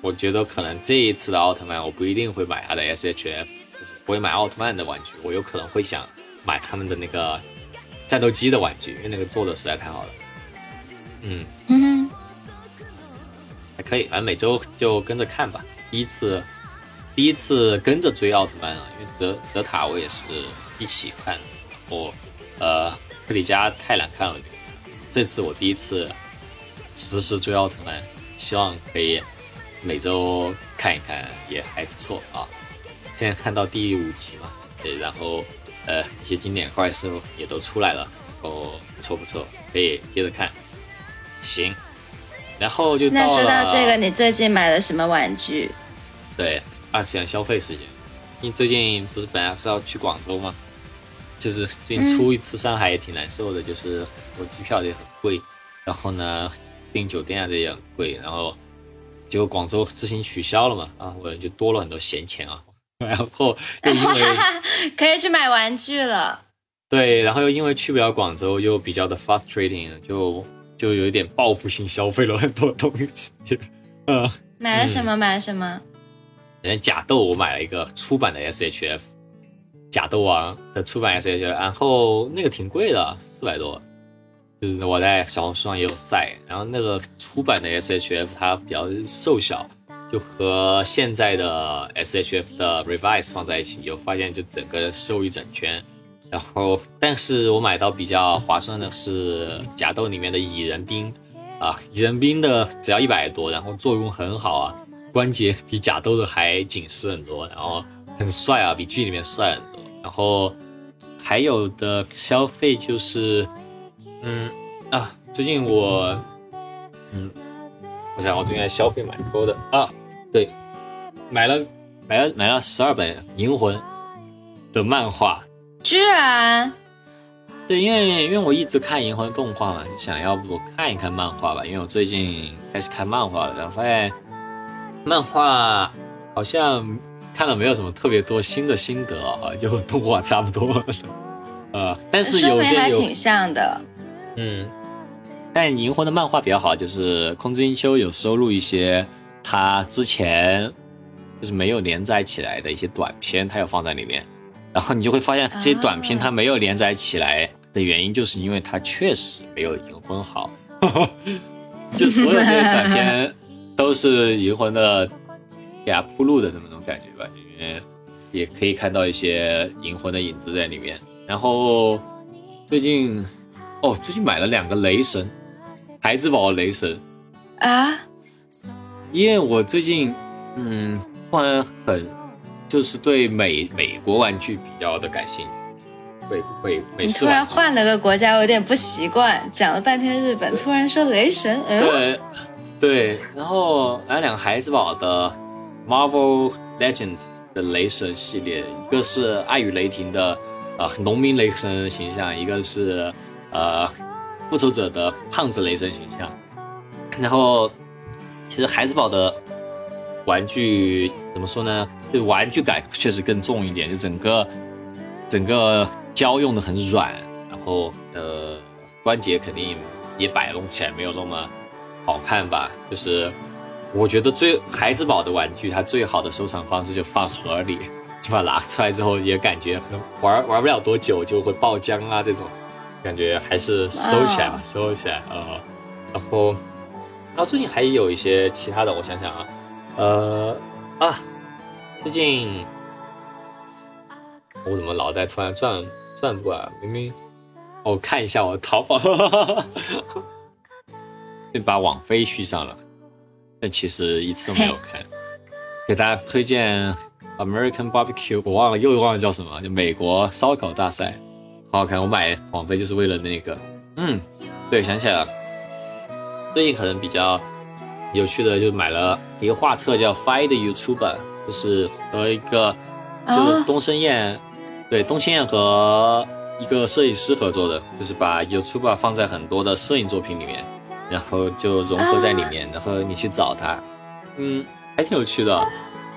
我觉得可能这一次的奥特曼我不一定会买他的 SHF，就是不会买奥特曼的玩具，我有可能会想买他们的那个战斗机的玩具，因为那个做的实在太好了。嗯，嗯哼，还可以，反正每周就跟着看吧。第一次，第一次跟着追奥特曼啊，因为泽泽塔我也是一起看的，我呃克里加太难看了，这次我第一次实时追奥特曼，希望可以每周看一看，也还不错啊。现在看到第五集嘛，对，然后呃一些经典怪兽也都出来了，哦不错不错，可以接着看。行，然后就那说到这个，你最近买了什么玩具？对二次元消费时间，因为最近不是本来是要去广州吗？就是最近出一次上海也挺难受的，就是我机票也很贵，然后呢订酒店啊这也很贵，然后结果广州自行取消了嘛，啊我就多了很多闲钱啊，然后又因为 可以去买玩具了。对，然后又因为去不了广州，又比较的 frustrating，就就有一点报复性消费了很多东西，嗯。买了什么？买了什么？人家假豆我买了一个出版的 SHF，假豆王的出版 SHF，然后那个挺贵的，四百多，就是我在小红书上也有晒，然后那个出版的 SHF 它比较瘦小，就和现在的 SHF 的 Revise 放在一起，你就发现就整个瘦一整圈。然后，但是我买到比较划算的是假豆里面的蚁人兵，啊，蚁人兵的只要一百多，然后作用很好啊，关节比假豆的还紧实很多，然后很帅啊，比剧里面帅很多。然后还有的消费就是，嗯啊，最近我，嗯，我想我最近消费蛮多的啊，对，买了买了买了十二本《银魂》的漫画，居然对，因为因为我一直看《银魂》动画嘛，想要不看一看漫画吧。因为我最近开始看漫画了，然后发现漫画好像看了没有什么特别多新的心得啊，就和动画差不多。呃，但是有些还挺像的。嗯，但银魂的漫画比较好，就是空之英秋有收录一些他之前就是没有连载起来的一些短片，他有放在里面。然后你就会发现这些短片它没有连载起来的原因，就是因为它确实没有银魂好。就所有这些短片都是银魂的给它铺路的那么种感觉吧，因为也可以看到一些银魂的影子在里面。然后最近哦，最近买了两个雷神，孩之宝雷神，啊，因为我最近嗯突然很就是对美美国玩具比较的感兴趣，美美美你突然。换了个国家，我有点不习惯。讲了半天日本，突然说雷神，嗯，对对，然后买了两个孩子宝的 Marvel Legends 的雷神系列，一个是爱与雷霆的呃农民雷神形象，一个是呃复仇者的胖子雷神形象。然后其实孩子宝的玩具怎么说呢？对玩具感确实更重一点，就整个整个胶用的很软，然后呃关节肯定也摆弄起来没有那么好看吧。就是我觉得最孩子宝的玩具，它最好的收藏方式就放盒里，就把它拿出来之后也感觉很玩玩不了多久就会爆浆啊这种，感觉还是收起来吧，收起来啊、呃然后然后最近还有一些其他的，我想想啊，呃啊，最近我怎么脑袋突然转转不过来？明明我看一下我的淘宝，就把网飞续上了，但其实一次都没有看。给大家推荐 American Barbecue，我忘了又忘了叫什么，就美国烧烤大赛，好好看。我买网飞就是为了那个。嗯，对，想起来了，最近可能比较有趣的，就买了一个画册叫《Find YouTuber》，就是和一个就是东升燕，对东升燕和一个摄影师合作的，就是把 YouTuber 放在很多的摄影作品里面，然后就融合在里面，然后你去找它，嗯，还挺有趣的，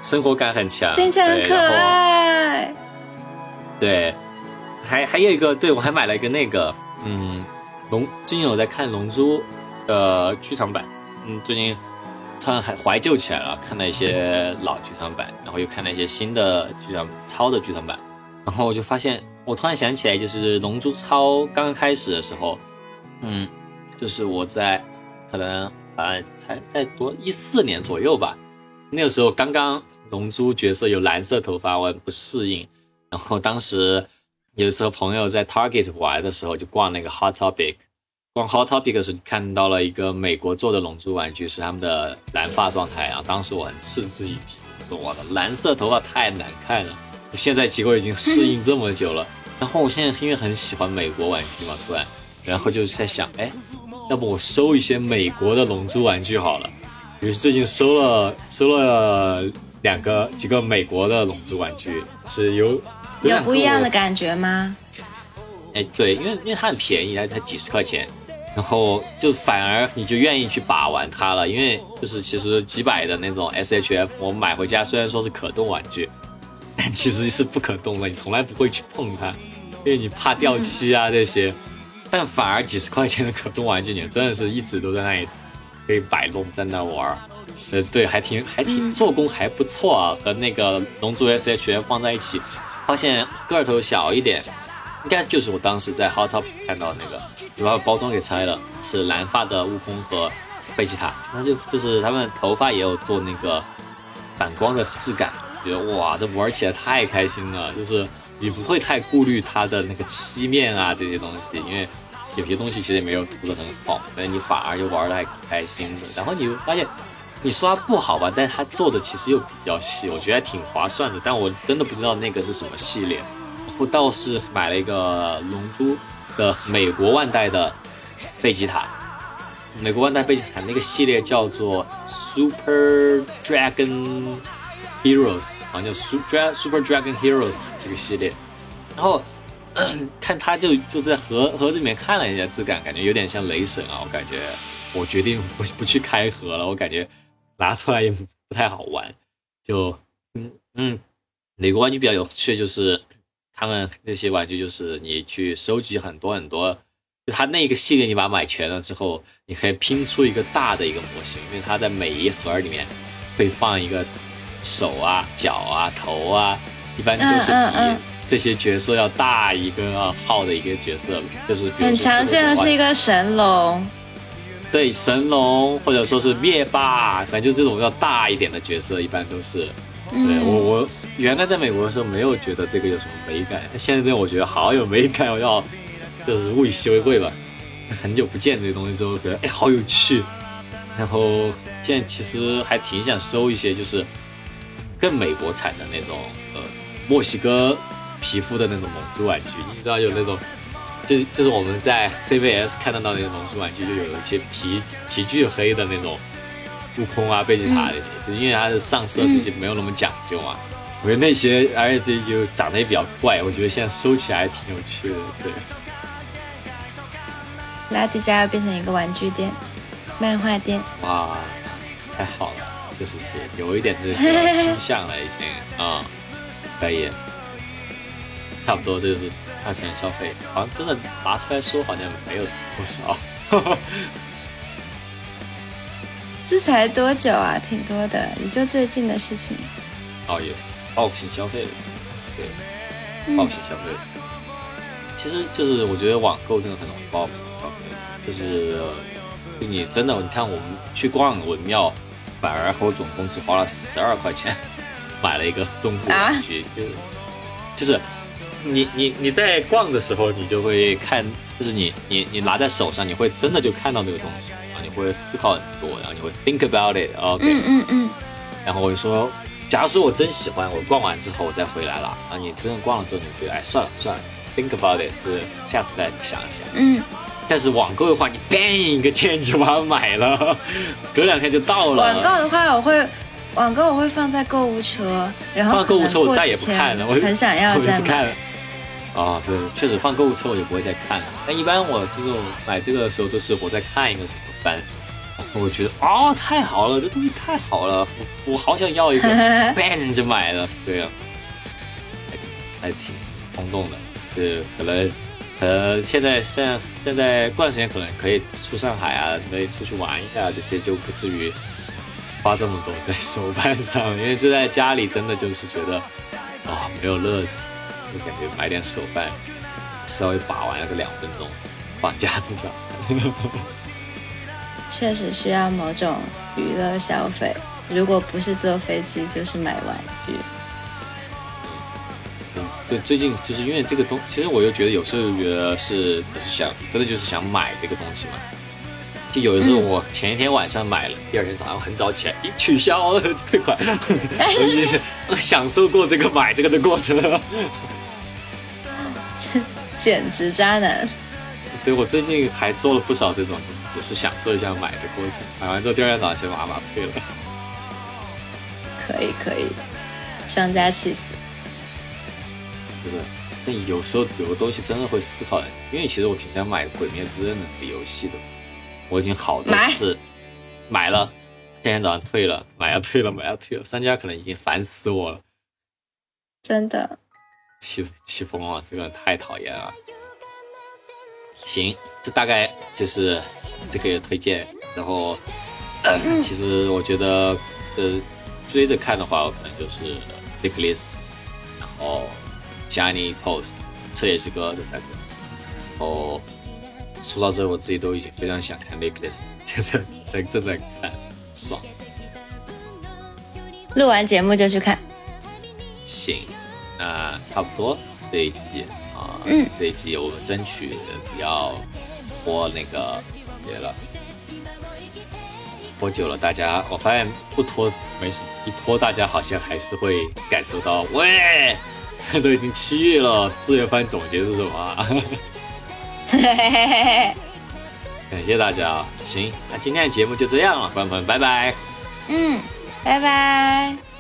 生活感很强，听起来很可爱。对，还还有一个，对我还买了一个那个，嗯，龙，最近我在看《龙珠》的剧场版，嗯，最近突然还怀旧起来了，看了一些老剧场版，然后又看了一些新的剧场超的剧场版，然后我就发现，我突然想起来，就是《龙珠超》刚刚开始的时候，嗯，就是我在可能啊才在多一四年左右吧，那个时候刚刚龙珠角色有蓝色头发，我很不适应。然后当时有一次朋友在 Target 玩的时候，就逛那个 Hot Topic，逛 Hot Topic 的时候看到了一个美国做的龙珠玩具，是他们的蓝发状态。然后当时我很嗤之以鼻，说我的蓝色头发太难看了。现在结果已经适应这么久了，然后我现在因为很喜欢美国玩具嘛，突然，然后就在想，哎，要不我收一些美国的龙珠玩具好了。于是最近收了收了两个几个美国的龙珠玩具，是有有不一样的感。觉吗？哎，对，因为因为它很便宜，它才几十块钱，然后就反而你就愿意去把玩它了，因为就是其实几百的那种 SHF，我买回家虽然说是可动玩具，但其实是不可动的，你从来不会去碰它，因为你怕掉漆啊这些。但反而几十块钱的可动玩具，你真的是一直都在那里可以摆弄，在那玩儿。呃，对，还挺还挺做工还不错啊，和那个龙珠 S H N 放在一起，发现个头小一点，应该就是我当时在 Hot top 看到那个，就把包装给拆了，是蓝发的悟空和贝吉塔，那就就是他们头发也有做那个反光的质感，觉得哇，这玩起来太开心了，就是你不会太顾虑它的那个漆面啊这些东西，因为有些东西其实也没有涂的很好，但你反而就玩的还挺开心的。然后你会发现，你刷不好吧，但是它做的其实又比较细，我觉得还挺划算的。但我真的不知道那个是什么系列。我倒是买了一个龙珠的美国万代的贝吉塔，美国万代贝吉塔那个系列叫做 Super Dragon Heroes，好像叫 Super Super Dragon Heroes 这个系列。然后 看它就就在盒盒子里面看了一下质感，感觉有点像雷神啊，我感觉我决定不不去开盒了，我感觉拿出来也不太好玩。就嗯嗯，美国玩具比较有趣，就是他们那些玩具，就是你去收集很多很多，就它那个系列你把它买全了之后，你可以拼出一个大的一个模型，因为它在每一盒里面会放一个手啊、脚啊、头啊，一般都是比嗯嗯嗯这些角色要大一个号的一个角色，就是很常见的是一个神龙，对神龙或者说是灭霸，反正就这种要大一点的角色，一般都是。对嗯，我我原来在美国的时候没有觉得这个有什么美感，现在这我觉得好有美感，我要就是物以稀为贵吧。很久不见这些东西之后，觉得哎好有趣。然后现在其实还挺想收一些就是更美国产的那种呃墨西哥皮肤的那种龙珠玩具，你知道有那种。就就是我们在 CVS 看得到那种龙珠玩具，就有一些皮皮巨黑的那种悟空啊、贝吉塔那些，就因为它的上色这些没有那么讲究嘛。我觉得那些，而且这又长得也比较怪，我觉得现在收起来还挺有趣的。对，拉迪家要变成一个玩具店、漫画店。哇，太好了，确实是有一点这个倾向了，已经啊、可以，差不多这就是二次元消费，好像真的拿出来说好像没有多少。这才多久啊？挺多的，也就最近的事情。哦，也是报复性消费了，对，嗯报复性消费。其实就是我觉得网购真的很容易报复性消费，就是就你真的，你看我们去逛文庙，反而和我总共只花了十二块钱，买了一个中古啊玩具，就是就是你你你在逛的时候，你就会看，就是你你你拿在手上，你会真的就看到那个东西啊，你会思考很多，然后你会 think about it，OK，、嗯嗯嗯，然后我就说，假如说我真喜欢，我逛完之后我再回来了，啊，你真的逛了之后，你觉得哎算了算了，think about it，就是下次再想一想。嗯，但是网购的话，你 bang 一个键你就把它买了，隔两天就到了。网购的话，我会网购我会放在购物车，然后放购物车我再也不看了，我很想要再买。啊，对，确实放购物车我就不会再看了。但一般我这种买这个的时候，都是我在看一个什么番，我觉得哦太好了，这东西太好了，我我好想要一个，bang 就买了。对啊，还挺还挺冲动的，就是可能呃现在现在现在过段时间可能可以出上海啊，可以出去玩一下，这些就不至于花这么多在手办上，因为就在家里真的就是觉得啊、没有乐子，就感觉买点手办稍微把玩了个两分钟，放假至少。确实需要某种娱乐消费，如果不是坐飞机，就是买玩具。嗯，对，最近就是因为这个东，其实我又觉得有时候觉得是只是想，真的就是想买这个东西嘛。就有的时候我前一天晚上买了，第二天早上很早起来，一取消了退款，我已经是享受过这个买这个的过程了。简直渣男！对我最近还做了不少这种，就是只是享受一下买的过程，买完之后第二天早上先把它退了。可以可以，商家气死。是的，但有时候有个东西真的会思考，因为其实我挺想买《鬼灭之刃》的那个游戏的，我已经好多买次买了，第二天早上退了，买要退了，买要退了，商家可能已经烦死我了，真的，气气疯了，这个太讨厌了。行，这大概就是这个推荐，然后、呃其实我觉得呃追着看的话，我可能就是 Necklace，然后 Shiny Post、彻夜之歌这三个。然后说到这，我自己都已经非常想看 Necklace，现在正正在看，爽。录完节目就去看。行，那差不多这一集啊，嗯这一集我们争取不要拖那个别了，拖久了大家，我发现不拖没什么，一拖大家好像还是会感受到，喂，都已经七月了，四月份总结是什么。感谢大家啊，行，那今天的节目就这样了，朋友们，拜拜。嗯，拜拜。